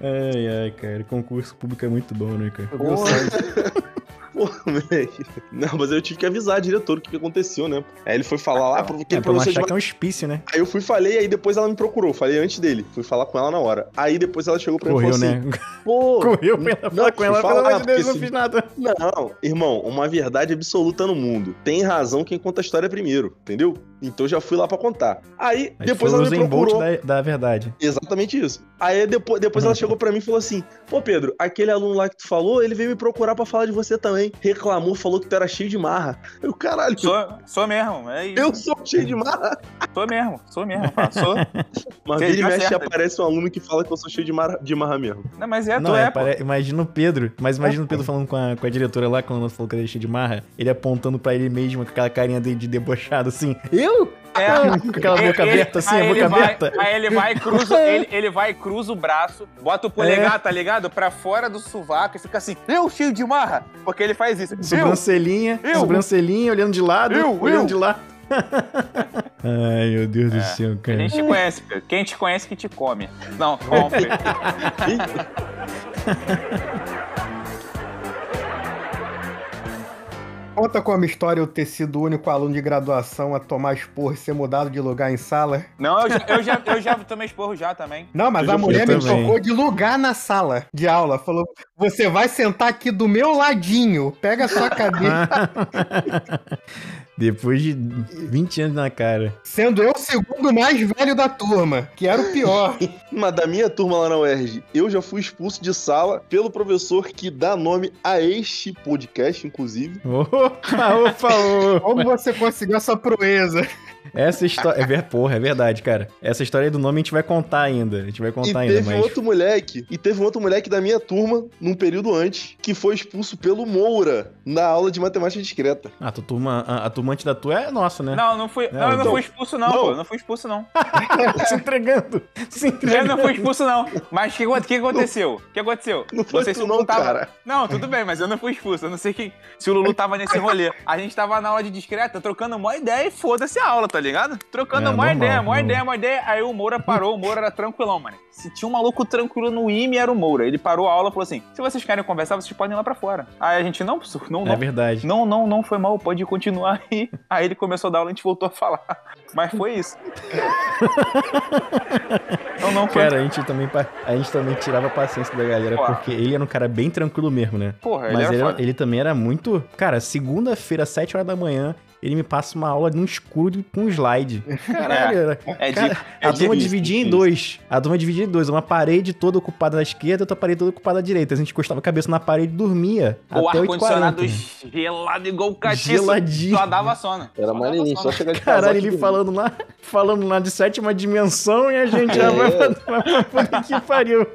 Ai, ai, cara. Concurso público é muito bom, né, cara? Pô, [laughs] moleque. Não, mas eu tive que avisar a diretora o que, que aconteceu, né? Aí ele foi falar lá, porque É pra não professor de achar que é um hospício, né? Aí eu fui falei, aí depois ela me procurou. Falei antes dele. Fui falar com ela na hora. Aí depois ela chegou pra mim e Correu, falou assim: né? [laughs] Pô. Correu pra ela falar com ela. falar, Pelo amor de Deus, não fiz nada. [laughs] Não, irmão, uma verdade absoluta no mundo. Tem razão quem conta a história primeiro, entendeu? Então já fui lá pra contar. Aí, depois foi ela o me procurou. da, da verdade. Exatamente isso. Aí depois, depois ela chegou pra mim e falou assim: Pô, Pedro, aquele aluno lá que tu falou, ele veio me procurar pra falar de você também. Reclamou, falou que tu era cheio de marra. Eu, caralho, Sou, sou mesmo, é isso. eu sou cheio de marra. Sou mesmo, sou mesmo, pá, sou. [laughs] Mas vira e uma mexe certa. aparece um aluno que fala que eu sou cheio de marra, de marra mesmo. Não, mas é, Não, tu é, é, pô. pare- imagina o Pedro, mas imagina o Pedro falando com a, com a diretora lá, quando ela falou que ele era cheio de marra, ele apontando pra ele mesmo com aquela carinha dele de debochado assim. Eu? É. Com aquela boca Ele- aberta assim, a boca vai- aberta. Aí ele vai e cruza, ele, ele vai cruza o braço, bota o polegar, É. tá ligado? Pra fora do sovaco e fica assim, eu cheio de marra, porque ele faz isso. Eu, Sobrancelhinha, Eu? sobrancelhinha, olhando de lado, Eu? olhando Eu? de lá. [laughs] Ai, meu Deus do céu, cara. gente te conhece. Quem te conhece que te come. Não, compre. [laughs] Conta como história eu ter sido o único aluno de graduação a tomar esporro e ser mudado de lugar em sala. Não, eu já, eu já, eu já tomei esporro já também. Não, mas Eu a mulher me também. trocou de lugar na sala de aula. Falou: você vai sentar aqui do meu ladinho. Pega a sua [laughs] cadeira. [laughs] Depois de 20 anos na cara. Sendo eu o segundo mais velho da turma, que era o pior. [laughs] Mas da minha turma lá na UERJ, eu já fui expulso de sala pelo professor que dá nome a este podcast, inclusive. Opa, opa, opa. Como você conseguiu essa proeza? Essa história. É ver... Porra, é verdade, cara. Essa história do nome a gente vai contar ainda. A gente vai E contar ainda, teve mas. outro moleque, e teve um outro moleque da minha turma, num período antes, que foi expulso pelo Moura na aula de matemática discreta. Ah, tua turma, a, a turma antes da tua é nossa, né? Não, não fui, não, eu não então- fui expulso, não, Não. pô. Eu não fui expulso, não. [laughs] se entregando. Se Eu entregando. não fui expulso, não. Mas o que, que aconteceu? O que aconteceu? Não foi Vocês tu não, tava- cara. Não, tudo bem, mas eu não fui expulso. Eu não sei quem, se o Lulu tava nesse rolê. A gente tava na aula de discreta, trocando uma ideia e foda-se a aula, tá ligado? Trocando É, uma ideia, uma ideia, uma ideia. Aí o Moura parou, o Moura era tranquilão, mano. Se tinha um maluco tranquilo no IME, era o Moura. Ele parou a aula e falou assim: se vocês querem conversar, vocês podem ir lá pra fora. Aí a gente, não, professor, não, É não. verdade. Não, não, não foi mal, pode continuar aí. [laughs] Aí ele começou a dar aula e a gente voltou a falar. Mas foi isso. [laughs] Não, não foi. Cara, a gente, também, a gente também tirava a paciência da galera, Pô. porque ele era um cara bem tranquilo mesmo, né? Porra, ele Mas era ele, foda. ele também era muito. Cara, segunda-feira, às 7 horas da manhã, ele me passa uma aula no escuro com slide. Caralho, era. [laughs] É, Cara, é a turma dividia em dois. A turma dividia em dois. Uma parede toda ocupada na esquerda e outra parede toda ocupada à direita. A gente encostava a cabeça na parede e dormia. O até 8h40. ar-condicionado gelado igual catiço. Geladinho. Só dava sono. Era maneirinho, sono. só chegar de Caralho, ele falando lá, falando lá de sétima dimensão e a gente já É. vai [laughs] pra, que pariu.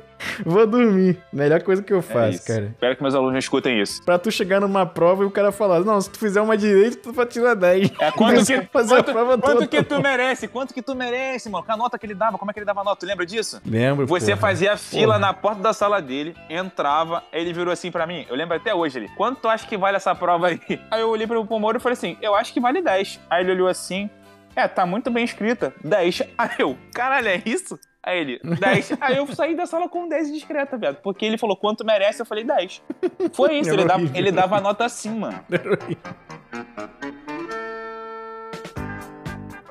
Vou dormir. Melhor coisa que eu É faço, isso. cara. Espero que meus alunos não escutem isso. Pra tu chegar numa prova e o cara falar, não, se tu fizer uma direita, tu vai tirar 10. É quanto [laughs] que, a fazer a quanto, prova quanto toda. que tu merece? Quanto que tu merece, mano? Com a nota que ele dava, como é que ele dava a nota? Tu lembra disso? Lembro, Você porra. fazia fila Porra. na porta da sala dele, entrava, aí ele virou assim pra mim. Eu lembro até hoje ele. Quanto tu acha que vale essa prova aí? [laughs] Aí eu olhei pro Pomoro e falei assim: eu acho que vale 10. Aí ele olhou assim. É, tá muito bem escrita. 10. [laughs] Aí eu, caralho, é isso? Aí ele, 10. Aí eu saí da sala com 10 discreta, velho. Porque ele falou quanto merece, eu falei 10. Foi isso, ele dava, ele dava a nota assim, mano. Eu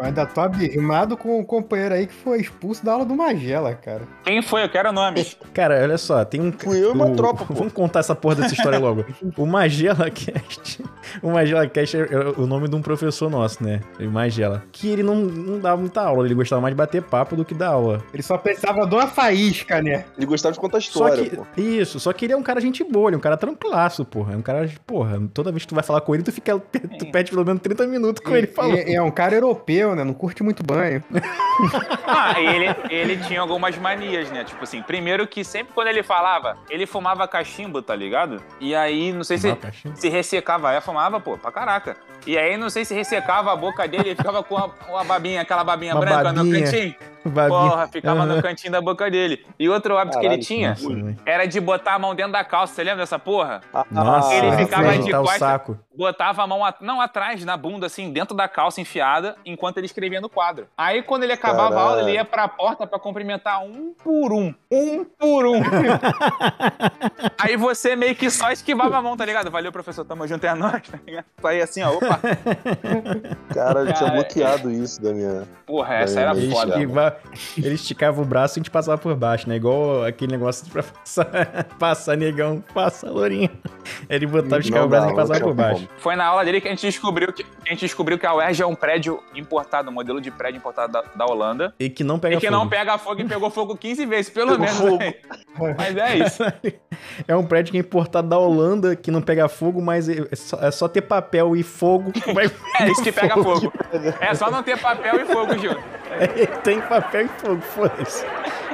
ainda tô abismado com o companheiro aí que foi expulso da aula do Magela, cara. Quem foi? Eu quero nomes. [laughs] Cara, olha só, tem um. Fui eu e uma o- tropa, pô. Vamos contar essa porra dessa história logo. [laughs] O Magela Cast. [laughs] O Magela Cast é o nome de um professor nosso, né? O Magela. Que ele não, não dava muita aula, ele gostava mais de bater papo do que dar aula. Ele só precisava de uma faísca, né? Ele gostava de contar Só história, que, pô. isso, só que ele é um cara gente boa, ele é um cara tranquilaço, porra. É um cara, porra, toda vez que tu vai falar com ele, tu fica, tu perde pelo menos 30 minutos com ele falando. E é um cara europeu, né? Não curte muito banho. [laughs] Ah, ele, ele tinha algumas manias, né? Tipo assim, primeiro que sempre quando ele falava, ele fumava cachimbo, tá ligado? E aí, não sei se, se ressecava. É, fumava, pô, pra caraca. E aí, não sei se ressecava a boca dele, ele ficava com a, com a babinha, aquela babinha Uma branca no babinha. cantinho. Babinha. Porra, ficava no Aham. cantinho da boca dele. E outro hábito que ele Caralho, tinha Nossa, velho. era de botar a mão dentro da calça. Você lembra dessa porra? Nossa, Ele ficava de agitar o costa- saco. Botava a mão, at- não atrás, na bunda, assim, dentro da calça enfiada, enquanto ele escrevia no quadro. Aí, quando ele acabava a aula, Caralho. ele ia pra porta pra cumprimentar um por um. Um por um. [laughs] Aí você meio que só esquivava a mão, tá ligado? Valeu, professor, tamo junto, é nóis, tá ligado? Aí assim, ó, opa. [laughs] Cara, eu tinha bloqueado isso da minha. Porra, essa era foda. esquiva- ele esticava o braço e a gente passava por baixo, né? Igual aquele negócio pra passar, [laughs] passar negão, passa lourinho. Ele botava, esticava o braço e passava por baixo. como. Foi na aula dele que a gente descobriu que a gente descobriu que a UERJ é um prédio importado, um modelo de prédio importado da, da Holanda. E que não pega e que fogo. não pega fogo e pegou fogo 15 vezes, pelo Pegou menos. fogo. né? Mas é isso. [laughs] É um prédio que é importado da Holanda, que não pega fogo, mas é só, é só ter papel e fogo que [laughs] vai É isso que pega fogo. É só não ter papel e fogo junto. [laughs] Tem papel e fogo, foda-se.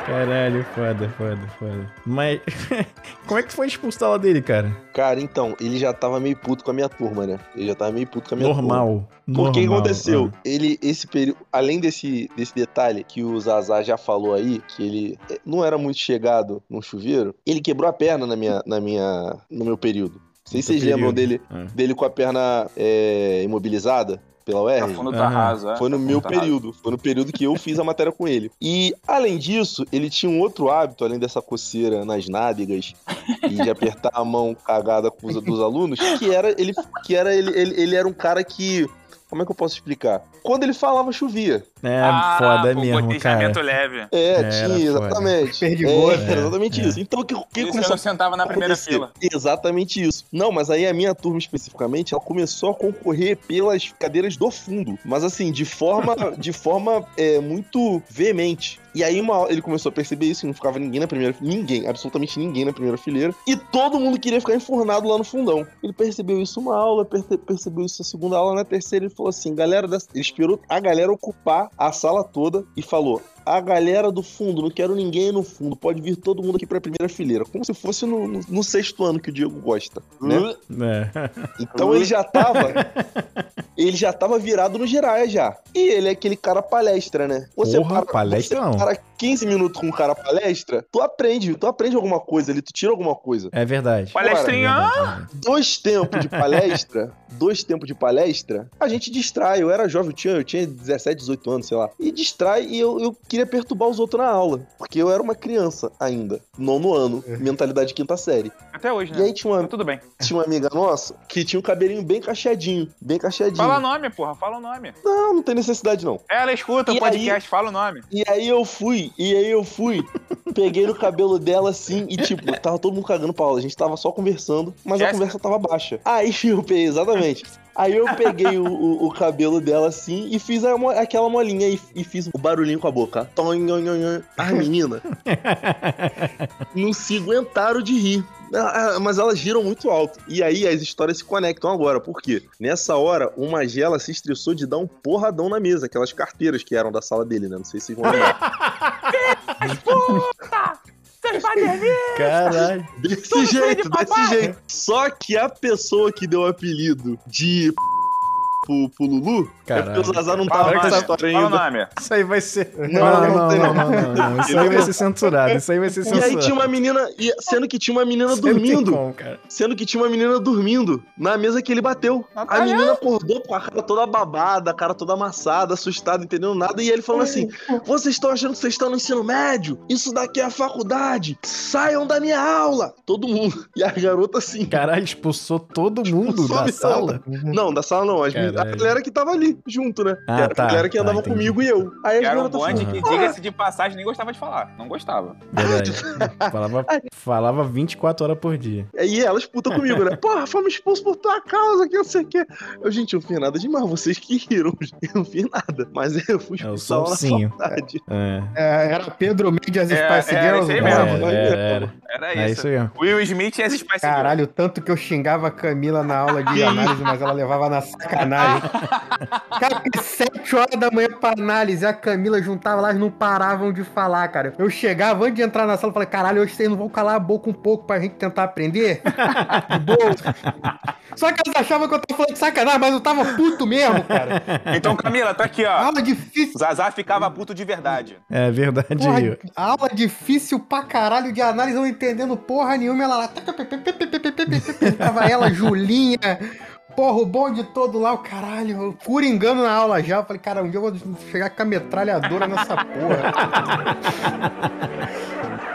Caralho, foda, foda, foda. Mas [laughs] como é que foi expulso da aula dele, cara? Cara, então, ele já tava meio puto com a minha turma, né? Ele já tava meio puto com a minha turma. Normal. Por que que normal, aconteceu? ah. Ele, esse período, além desse, desse detalhe que o Zazá já falou aí, que ele eh, não era muito chegado no chuveiro, ele quebrou a perna na minha, na minha, no meu período. Não sei se vocês lembram dele, Ah. dele com a perna é, imobilizada pela Tá UERJ. fundo arraso, é. Foi no Tá meu período. Foi no período que eu fiz a matéria com ele. E, além disso, ele tinha um outro hábito, além dessa coceira nas nádegas e de apertar a mão cagada com os, dos alunos, que era ele, que era ele, ele, ele era um cara que Como é que eu posso explicar? Quando ele falava, chovia. É Ah, foda pô, mesmo, cara. leve. É, tinha, exatamente. Perdigoto. É, era exatamente É. isso. Então, o que, o que isso que eu começou não sentava na primeira fila. Exatamente isso. Não, mas aí a minha turma especificamente, ela começou a concorrer pelas cadeiras do fundo. Mas assim, de forma, [laughs] de forma é, muito veemente. E aí uma, ele começou a perceber isso, que não ficava ninguém na primeira ninguém, absolutamente ninguém na primeira fileira. E todo mundo queria ficar enfornado lá no fundão. Ele percebeu isso uma aula, perce- percebeu isso na segunda aula, na terceira ele falou assim, galera, ele esperou a galera ocupar a sala toda e falou, a galera do fundo, não quero ninguém no fundo, pode vir todo mundo aqui pra primeira fileira. Como se fosse no, no- no sexto ano que o Diego gosta, né? É. Então ele já tava. [laughs] ele já tava virado no Jiraya já. E ele é aquele cara palestra, né? Porra, palestra você não. para 15 minutos com um cara palestra, tu aprende, tu aprende alguma coisa ali, tu tira alguma coisa. É verdade. Palestrinha. É. Dois tempos de palestra, [laughs] dois tempos de palestra, a gente distrai. Eu era jovem, eu tinha, eu tinha 17, 18 anos, sei lá. E distrai e eu, eu queria perturbar os outros na aula. Porque eu era uma criança ainda, nono ano, mentalidade de quinta série. Até hoje, E né? aí tinha uma, Mas tudo bem. tinha uma amiga nossa que tinha um cabelinho bem cacheadinho, bem cacheadinho. Fala o nome, porra. Fala o nome. Não, não tem necessidade não. Ela escuta E o podcast, fala o nome. E aí eu fui, e aí eu fui, peguei no cabelo dela assim, e tipo, tava todo mundo cagando pra aula. A gente tava só conversando, mas a conversa tava baixa. Aí eu peguei, exatamente. Aí eu peguei o, o- o cabelo dela assim e fiz a aquela molinha e, e fiz o barulhinho com a boca. As meninas [laughs] não se aguentaram de rir. Ah, ah, Mas elas giram muito alto. E aí as histórias se conectam agora. Por quê? Nessa hora, o Magela se estressou de dar um porradão na mesa. Aquelas carteiras que eram da sala dele, né? Não sei se vocês vão lembrar. [laughs] Caralho. Desse jeito, desse jeito. Só que a pessoa que deu o apelido de pro, pro Lulu é Caralho. porque o Zazar não tava essa nome. história ainda. nome. Isso aí vai ser. Não, Não, não não, não, não, não, não. Isso aí vai ser censurado. Isso aí vai ser E censurado. aí tinha uma menina, e- sendo que tinha uma menina dormindo. como, cara. Sendo que tinha uma menina dormindo na mesa que ele bateu. A Natália? menina acordou com a cara toda babada, a cara toda amassada, assustada, entendendo nada. E ele falando assim: Vocês estão achando que vocês estão no ensino médio? Isso daqui é a faculdade. Saiam da minha aula. Todo mundo. [laughs] E a garota assim. Caralho, expulsou todo mundo Expulsou da sala. Não, da sala não. As a galera que tava ali, junto, né? Ah, Que era tá, a galera que tá, andava entendi. comigo e eu. Aí as Era um bonde que, diga-se de passagem, nem gostava de falar. Não gostava. Verdade. [laughs] Falava, falava 24 horas por dia. E elas puta comigo, né? Porra, fomos expulsos por tua causa, que não sei o quê. Eu, gente, eu não fiz nada demais, vocês que riram. Eu não fiz nada. Mas eu fui É o expulsado na faculdade. É, É, era Pedro Mendes as É, Spice era Girls. isso aí mesmo. era, era, era. Era É isso. isso aí. Will Smith e as Spice Girls. Caralho, o tanto que eu xingava a Camila na aula de análise, mas ela levava na sacanagem. Cara, que sete horas da manhã pra análise, a Camila juntava lá, elas não paravam de falar, cara. Eu chegava antes de entrar na sala, eu falei, caralho, hoje vocês não vão calar a boca um pouco pra gente tentar aprender? De boa. Só que elas achavam que eu tava falando de sacanagem, mas eu tava puto mesmo, cara. Então, Camila, tá aqui, ó. Aula difícil. Zazá ficava puto de verdade. É verdade. Porra, aula difícil pra caralho de análise, não entendendo porra nenhuma. Ela lá. Tava ela, Julinha. Porra, o bonde todo lá, o caralho, o coringando na aula já. Eu falei, cara, um dia eu vou chegar com a metralhadora nessa porra. [laughs]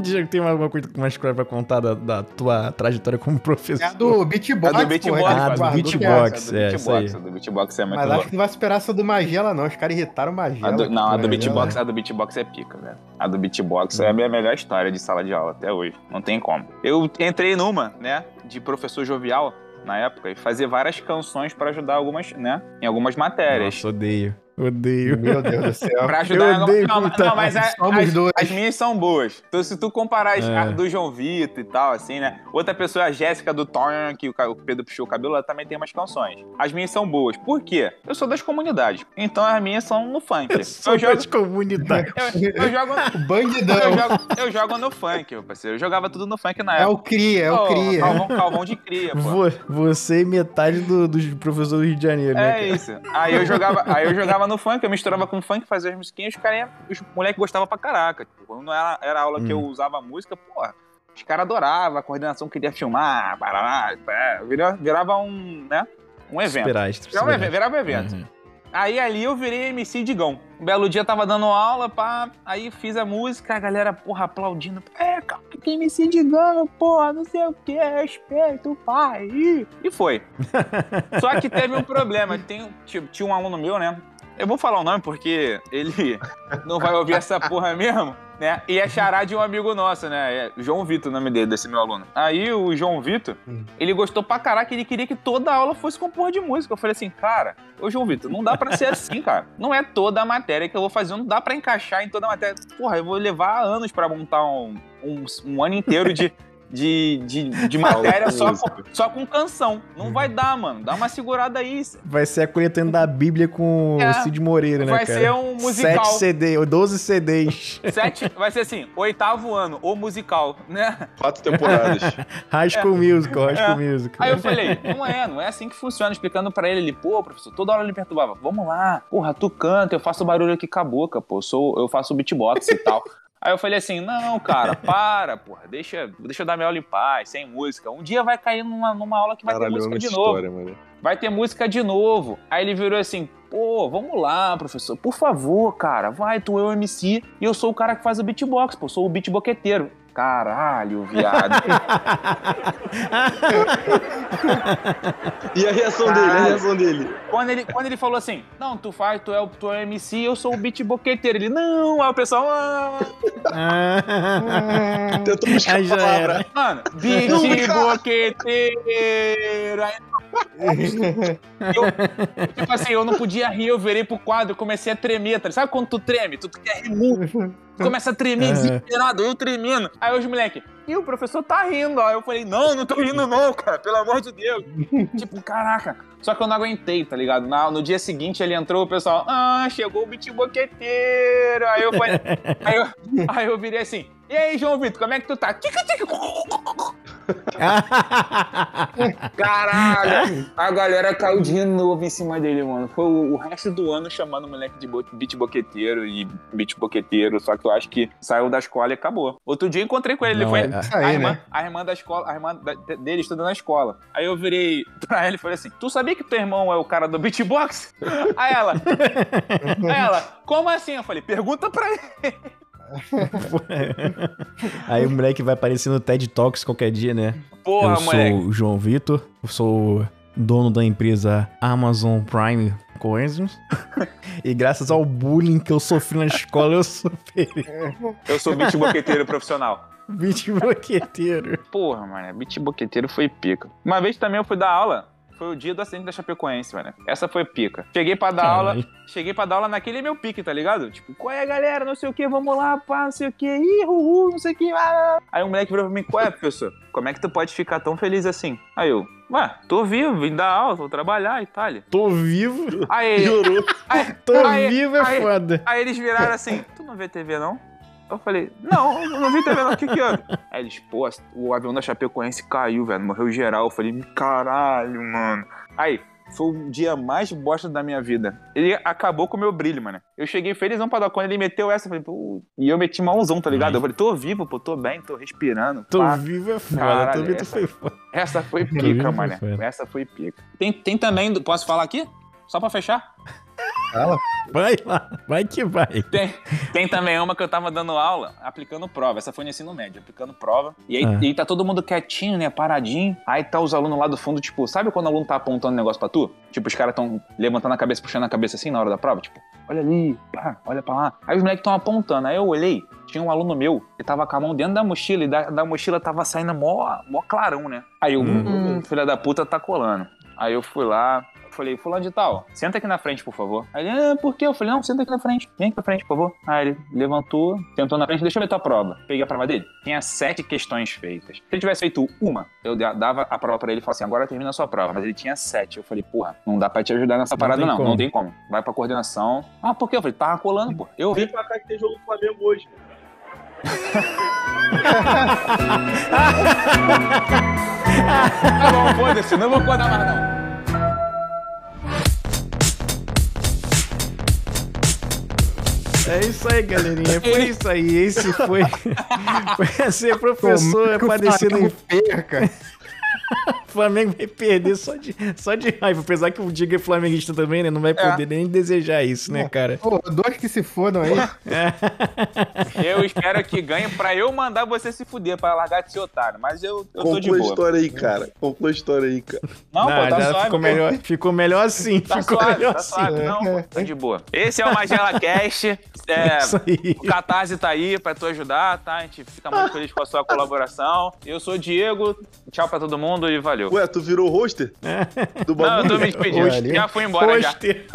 Diego, tem alguma coisa mais coisa pra contar da, da tua trajetória como professor? É a do beatbox, É do beatbox, porra, Ah, do beatbox. é- A do isso aí. beatbox, a do beatbox é muito Mas acho que não vai superar essa do Magela, não. Os caras irritaram o Magela. A do- não, a do beatbox, a do beatbox é pica, velho. A do beatbox é a minha melhor história de sala de aula até hoje. Não tem como. Eu entrei numa, né, de professor jovial na época e fazer várias canções pra ajudar algumas, né, em algumas matérias. Nossa, odeio. Odeio. Meu Deus do céu. Pra ajudar Eu odeio não, não, mas a- Somos as, as minhas são boas. Então, se tu comparar as, É. a do João Vitor e tal, assim, né? Outra pessoa, a Jéssica do Tonho, que o Pedro puxou o cabelo, ela também tem umas canções. As minhas são boas. Por quê? Eu sou das comunidades. Então as minhas são no funk. Eu sou Eu jogo, das comunidades. eu, eu jogo, [laughs] Bandidão. eu, jogo, eu jogo no funk, meu parceiro. Eu jogava tudo no funk na É época. o Cria, é o Cria. Calvão, Calvão de cria, pô. Vo- Você e metade do- dos professores do Rio de Janeiro, né? É cara? isso. Aí eu jogava, aí eu jogava no funk, eu misturava com funk, fazia as musiquinhas, os caras, os moleques gostavam pra caraca. Tipo, quando era, era aula que eu Hum. usava música, porra, os caras adoravam, a coordenação queria filmar, parará, pá, virava, virava um, né, um evento. Super astro. Virava um virava um evento. Uhum. Aí ali eu virei MC Digão. Um belo dia tava dando aula, pá, aí fiz a música, a galera, porra, aplaudindo. É, calma, que MC Digão, porra, não sei o que, respeito pai. E foi. [laughs] Só que teve um problema. Tem, tipo, tinha um aluno meu, né? Eu vou falar o nome porque ele não vai ouvir essa porra mesmo, né? E é xará de um amigo nosso, né? É João Vitor o nome dele, desse meu aluno. Aí o João Vitor, ele gostou pra caraca, ele queria que toda aula fosse com porra de música. Eu falei assim, cara, ô João Vitor, não dá pra ser assim, cara. Não é toda a matéria que eu vou fazer, não dá pra encaixar em toda a matéria. Porra, eu vou levar anos pra montar um, um, um ano inteiro de, de, de, de matéria só com, só com canção. Não vai dar, mano. Dá uma segurada aí. Vai ser a coletânea da Bíblia com É. o Cid Moreira, né, Vai cara? ser um musical. 7 CD, ou 12 CDs. Sete, vai ser assim, oitavo ano, o musical, né? Quatro temporadas. [laughs] High School Musical, High School Musical. Aí eu falei, não é, não é assim que funciona. Explicando pra ele, ele, pô, professor, toda hora ele me perturbava. Vamos lá, porra, tu canta, eu faço barulho aqui com a boca, pô, eu sou, eu faço beatbox e tal. [laughs] Aí eu falei assim, não, cara, para, porra, deixa, deixa eu dar minha aula em paz, sem música. Um dia vai cair numa, numa aula que vai Caralho, ter música de novo. história, mano. Vai ter música de novo. Aí ele virou assim, pô, vamos lá, professor, por favor, cara, vai, tu é o MC e eu sou o cara que faz o beatbox, pô, sou o beatboqueteiro. Caralho, viado. [laughs] E a reação dele, a reação dele. quando, ele, quando ele falou assim, não, tu faz, tu é o, tu é o MC, eu sou o beatboqueteiro. Ele, não, aí o pessoal, ah, Ah, [laughs] Tentou buscar Aí a já palavra. era. mano, beatboqueteiro. Aí, eu, tipo assim, eu não podia rir, eu virei pro quadro, comecei a tremer, tá? Sabe quando tu treme? Tu, tu quer rir muito. Tu começa a tremer desesperado, eu tremendo. Aí os moleques, e o professor tá rindo. Aí eu falei, não, não tô rindo não, cara, pelo amor de Deus. tipo, caraca. Só que eu não aguentei, tá ligado? Na- no dia seguinte ele entrou, o pessoal, ah, chegou o beatboqueteiro. Aí eu falei, aí eu, aí eu virei assim, e aí, João Vitor, como é que tu tá? Caralho! [laughs] A galera caiu de novo em cima dele, mano. Foi o, o resto do ano chamando o moleque de bo- beat boqueteiro e beat boqueteiro, só que eu acho que saiu da escola e acabou. Outro dia eu encontrei com ele, Não, ele foi. é- Isso a, aí, irmã, né? a irmã da escola, a irmã da- dele estuda na escola. Aí eu virei [laughs] pra ele e falei assim: Tu sabia que teu irmão é o cara do beatbox? Aí ela. [laughs] aí ela, como assim? Eu falei, pergunta pra ele. [laughs] Aí o moleque vai aparecer no TED Talks qualquer dia, né? Porra, eu moleque. sou o João Vitor, eu sou dono da empresa Amazon Prime Coins. [laughs] e graças ao bullying que eu sofri na escola, eu sou Eu sou beat boqueteiro profissional. beat boqueteiro. Porra, mano, beat boqueteiro foi pica. Uma vez também eu fui dar aula, foi o dia do acidente da Chapecoense, mano. Essa foi pica. Cheguei pra dar aula, cheguei pra dar aula naquele meu pique, tá ligado? Tipo, qual é, galera? Não sei o que, vamos lá, pá, não sei o que, ih, uhul, não sei o que. Ah. Aí um moleque virou pra mim, qual é, professor? Como é que tu pode ficar tão feliz assim? Aí eu, ué, tô vivo, vim dar aula, vou trabalhar e tal. Tô vivo, Aí, Piorou. aí, tô aí- vivo é aí- foda. Aí eles viraram assim, tu não vê TV não? Eu falei, não, eu não vi TV não, o que que é? Aí eles, pô, o avião da Chapecoense caiu, velho, morreu geral. Eu falei, caralho, mano. Aí, foi o dia mais bosta da minha vida. Ele acabou com o meu brilho, mano. Eu cheguei felizão pra dar conta, ele meteu essa, eu falei, pô, e eu meti mãozão, tá ligado? Eu falei, tô vivo, pô, tô bem, tô respirando. Tô pá. vivo é foda, Caralho, tô vivo essa- foi foda. Essa foi pica, mano. foi. Essa foi pica. Tem, tem também, posso falar aqui? Só pra fechar? Fala. Vai lá, vai que vai. Tem, tem também uma que eu tava dando aula, aplicando prova. Essa foi no ensino médio, aplicando prova. E aí, Ah. e tá todo mundo quietinho, né? Paradinho. Aí tá os alunos lá do fundo, tipo, sabe quando o aluno tá apontando um negócio pra tu? Tipo, os caras tão levantando a cabeça, puxando a cabeça assim na hora da prova, tipo, olha ali, pá, olha pra lá. Aí os moleques tão apontando. Aí eu olhei, tinha um aluno meu que tava com a mão dentro da mochila e da, da mochila tava saindo mó, mó clarão, né? Aí eu, hum, filha da puta, tá colando. Aí eu fui lá, falei, fulano de tal, senta aqui na frente, por favor. Aí ele, ah, por quê? Eu falei, não, senta aqui na frente, vem aqui na frente, por favor. Aí ele levantou, sentou na frente, deixa eu ver tua prova. Peguei a prova dele, tinha sete questões feitas. Se ele tivesse feito uma, eu da- dava a prova pra ele e falava assim, agora termina a sua prova. Mas ele tinha sete. Eu falei, porra, não dá pra te ajudar nessa Não parada não, como. não tem como. Vai pra coordenação. Ah, por quê? Eu falei, tava colando, pô. Eu vi. Vem pra cá que tem jogo do Flamengo hoje. Tá bom, foda-se, não vou acordar mais não. É isso aí, galerinha. Foi isso aí. Esse foi. [laughs] foi ser professor, é Tomara que o padecer no Flamengo perca. [laughs] O Flamengo vai perder só de, só de raiva. Apesar que o Diego é flamenguista também, né? Não vai poder nem desejar isso, né, cara? Pô, dois que se fodam aí. Eu [laughs] espero que ganhe pra eu mandar você se fuder, pra largar de ser otário. Mas eu, eu tô de Conclua a boa. história aí, cara. Conclua a história aí, cara. Não, pô, tá suave. ficou, pô. melhor, ficou melhor assim. Tá ficou suave, melhor tá assim. suave. Não, pô, tá de boa. Esse é o Magela [laughs] Cast. É, Isso aí. o Catarse tá aí pra tu ajudar, tá? A gente fica muito feliz com a sua colaboração. Eu sou o Diego. Tchau pra todo mundo e valeu. Ué, tu virou roster? Do Não, eu tô me despedindo. Já fui embora já. Hoje,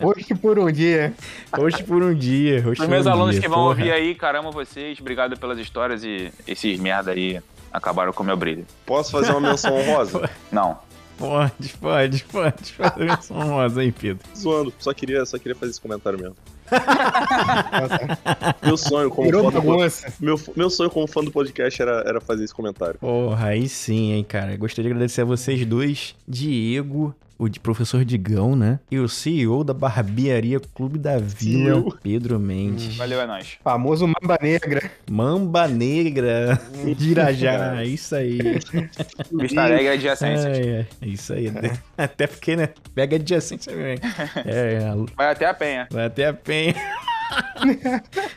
[laughs] Hoje por um dia. hoje por um dia. Hoje Os por meus um alunos dia, que vão porra. Ouvir aí, cara, amo vocês. Obrigado pelas histórias e esses merda aí acabaram com o meu brilho. Posso fazer uma menção honrosa? [laughs] Não. Pode, pode, pode. Fazer menção honrosa aí, Pedro. Zoando. Só queria, só queria fazer esse comentário mesmo. [laughs] Meu sonho como virou fã do, bagunça. meu, meu sonho como fã do podcast era, era fazer esse comentário. Porra, aí sim, hein, cara. Gostaria de agradecer a vocês dois, Diego, o de professor Digão, né? E o CEO da barbearia Clube da Vila, CEO. Pedro Mendes. Valeu, é nóis. Famoso Mamba Negra. Mamba Negra [laughs] de Irajá, é isso aí. [laughs] Vista Alegre adjacência. É, é, é isso aí. [laughs] Até porque, né? Pega adjacência mesmo. É, Vai até a penha. vai até a penha.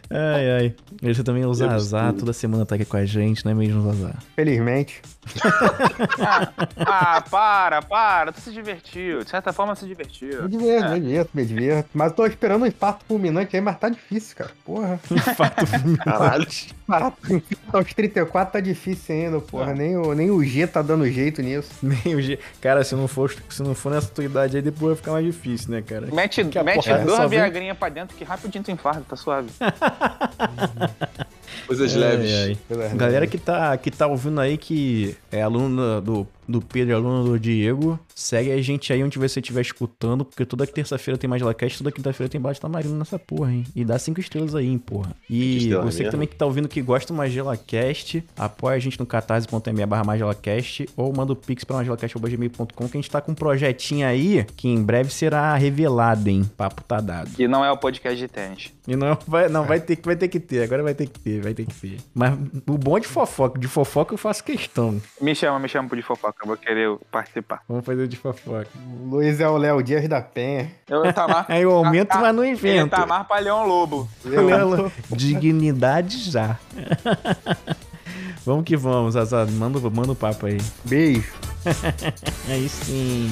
ai, ai. Esse também é o Zazá, toda semana tá aqui com a gente, não é mesmo, Zazá? Felizmente. [laughs] Ah, para, para. Tu se divertiu. De certa forma, se divertiu. Me divirto, me divirto, me divirto. Mas tô esperando um infarto fulminante aí, mas tá difícil, cara. Porra. [laughs] Fato Caralho. Infarto aos 34 tá difícil ainda, porra. Nem, o, nem o G tá dando jeito nisso. [laughs] Nem o G. Cara, se não, for, se não for nessa tua idade aí, depois vai ficar mais difícil, né, cara? Mete, mete porra, duas vem- viagrinhas pra dentro que rapidinho tu infarta, tá suave. Coisas leves. ai. Galera que tá, que tá ouvindo aí, que é aluno do, do Pedro e aluno do Diego, segue a gente aí onde você estiver escutando, porque toda terça-feira tem mais Lacast, toda quinta-feira tem Bate Tamarino nessa porra, hein? E dá cinco estrelas aí, hein, porra. E você que mesmo? também que tá ouvindo que gosta do Magelacast, apoia a gente no catarse.me barra Magelacast ou manda o pix pra magelacast.gmail.com que a gente tá com um projetinho aí que em breve será revelado, hein? Papo tá dado. Que não é o podcast de tênis. E não vai, não vai ter que vai ter que ter, agora vai ter que ter, vai ter que ter. Mas o bom é de fofoca, de fofoca eu faço questão. Me chama, me chama pro de fofoca, eu vou querer participar. Vamos fazer de fofoca. O Luiz é o Léo Dias da Penha. Eu Itamar. [laughs] Aí eu aumento, mas não Ele invento. tá mais pra Leão Lobo. [laughs] Dignidade já. [laughs] vamos que vamos, Azar. Manda, manda o papo aí. Beijo. Aí sim.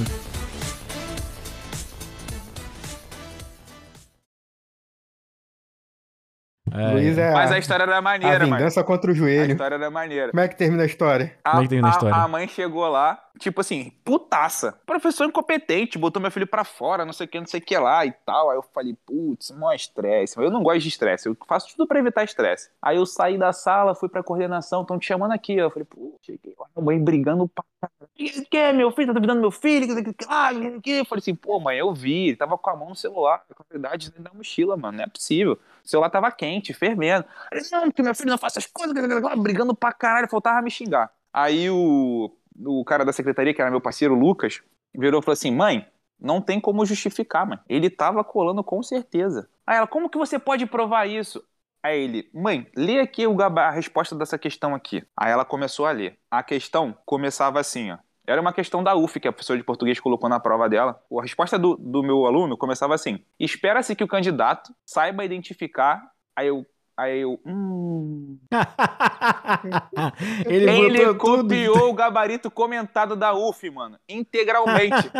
Ai, Luiz é Mas a, a história era a maneira, mano. vingança contra o A joelho. história era maneira. Como é que termina a história? A, Como é que termina a história? a mãe chegou lá, tipo assim, putaça. Professor incompetente, botou meu filho pra fora, não sei o que, não sei o que lá e tal. Aí eu falei, putz, mó estresse. Eu não gosto de estresse, eu faço tudo pra evitar estresse. Aí eu saí da sala, fui pra coordenação, estão te chamando aqui. Eu falei, pô, cheguei lá, a mãe brigando pra caralho. O que é, meu filho? Tá duvidando do meu filho? Que- que- que- Ah, que- que- Eu falei assim, pô, mãe, eu vi, ele tava com a mão no celular, com a verdade dentro da mochila, mano, não é possível. O celular tava quente, fervendo. Ele, não, que meu filho não faz essas coisas, brigando pra caralho, faltava me xingar. Aí o, o cara da secretaria, que era meu parceiro, Lucas, virou e falou assim: mãe, não tem como justificar, mãe. Ele tava colando com certeza. Aí ela, como que você pode provar isso? Aí ele, mãe, lê aqui a resposta dessa questão aqui. Aí ela começou a ler. A questão começava assim, ó. Era uma questão da UF que a professora de português colocou na prova dela. A resposta do, do meu aluno começava assim: Espera-se que o candidato saiba identificar. Aí eu. Aí eu. Hum. [laughs] Ele, Ele, botou tudo. copiou o gabarito comentado da UF, mano. Integralmente.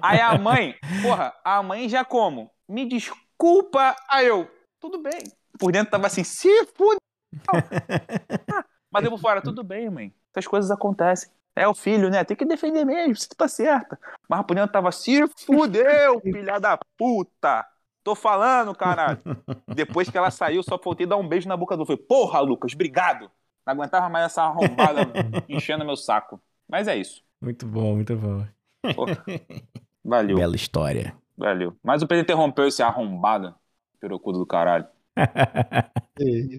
Aí a mãe, porra, a mãe já como? Me desculpa. Aí eu, tudo bem. Por dentro tava assim, se fudeu. [laughs] Mas eu por fora, tudo bem, mãe. Essas coisas acontecem. É o filho, né? Tem que defender mesmo, você tá certa. Mas tava, se fudeu, [laughs] filha da puta. Tô falando, caralho. Depois que ela saiu, só faltei dar um beijo na boca do filho. Porra, Lucas, obrigado. Não aguentava mais essa arrombada [laughs] enchendo meu saco. Mas é isso. Muito bom, muito bom. Porra. Valeu, Bela história. valeu. Mas o Pedro interrompeu esse arrombado. Pirocudo do caralho. [laughs]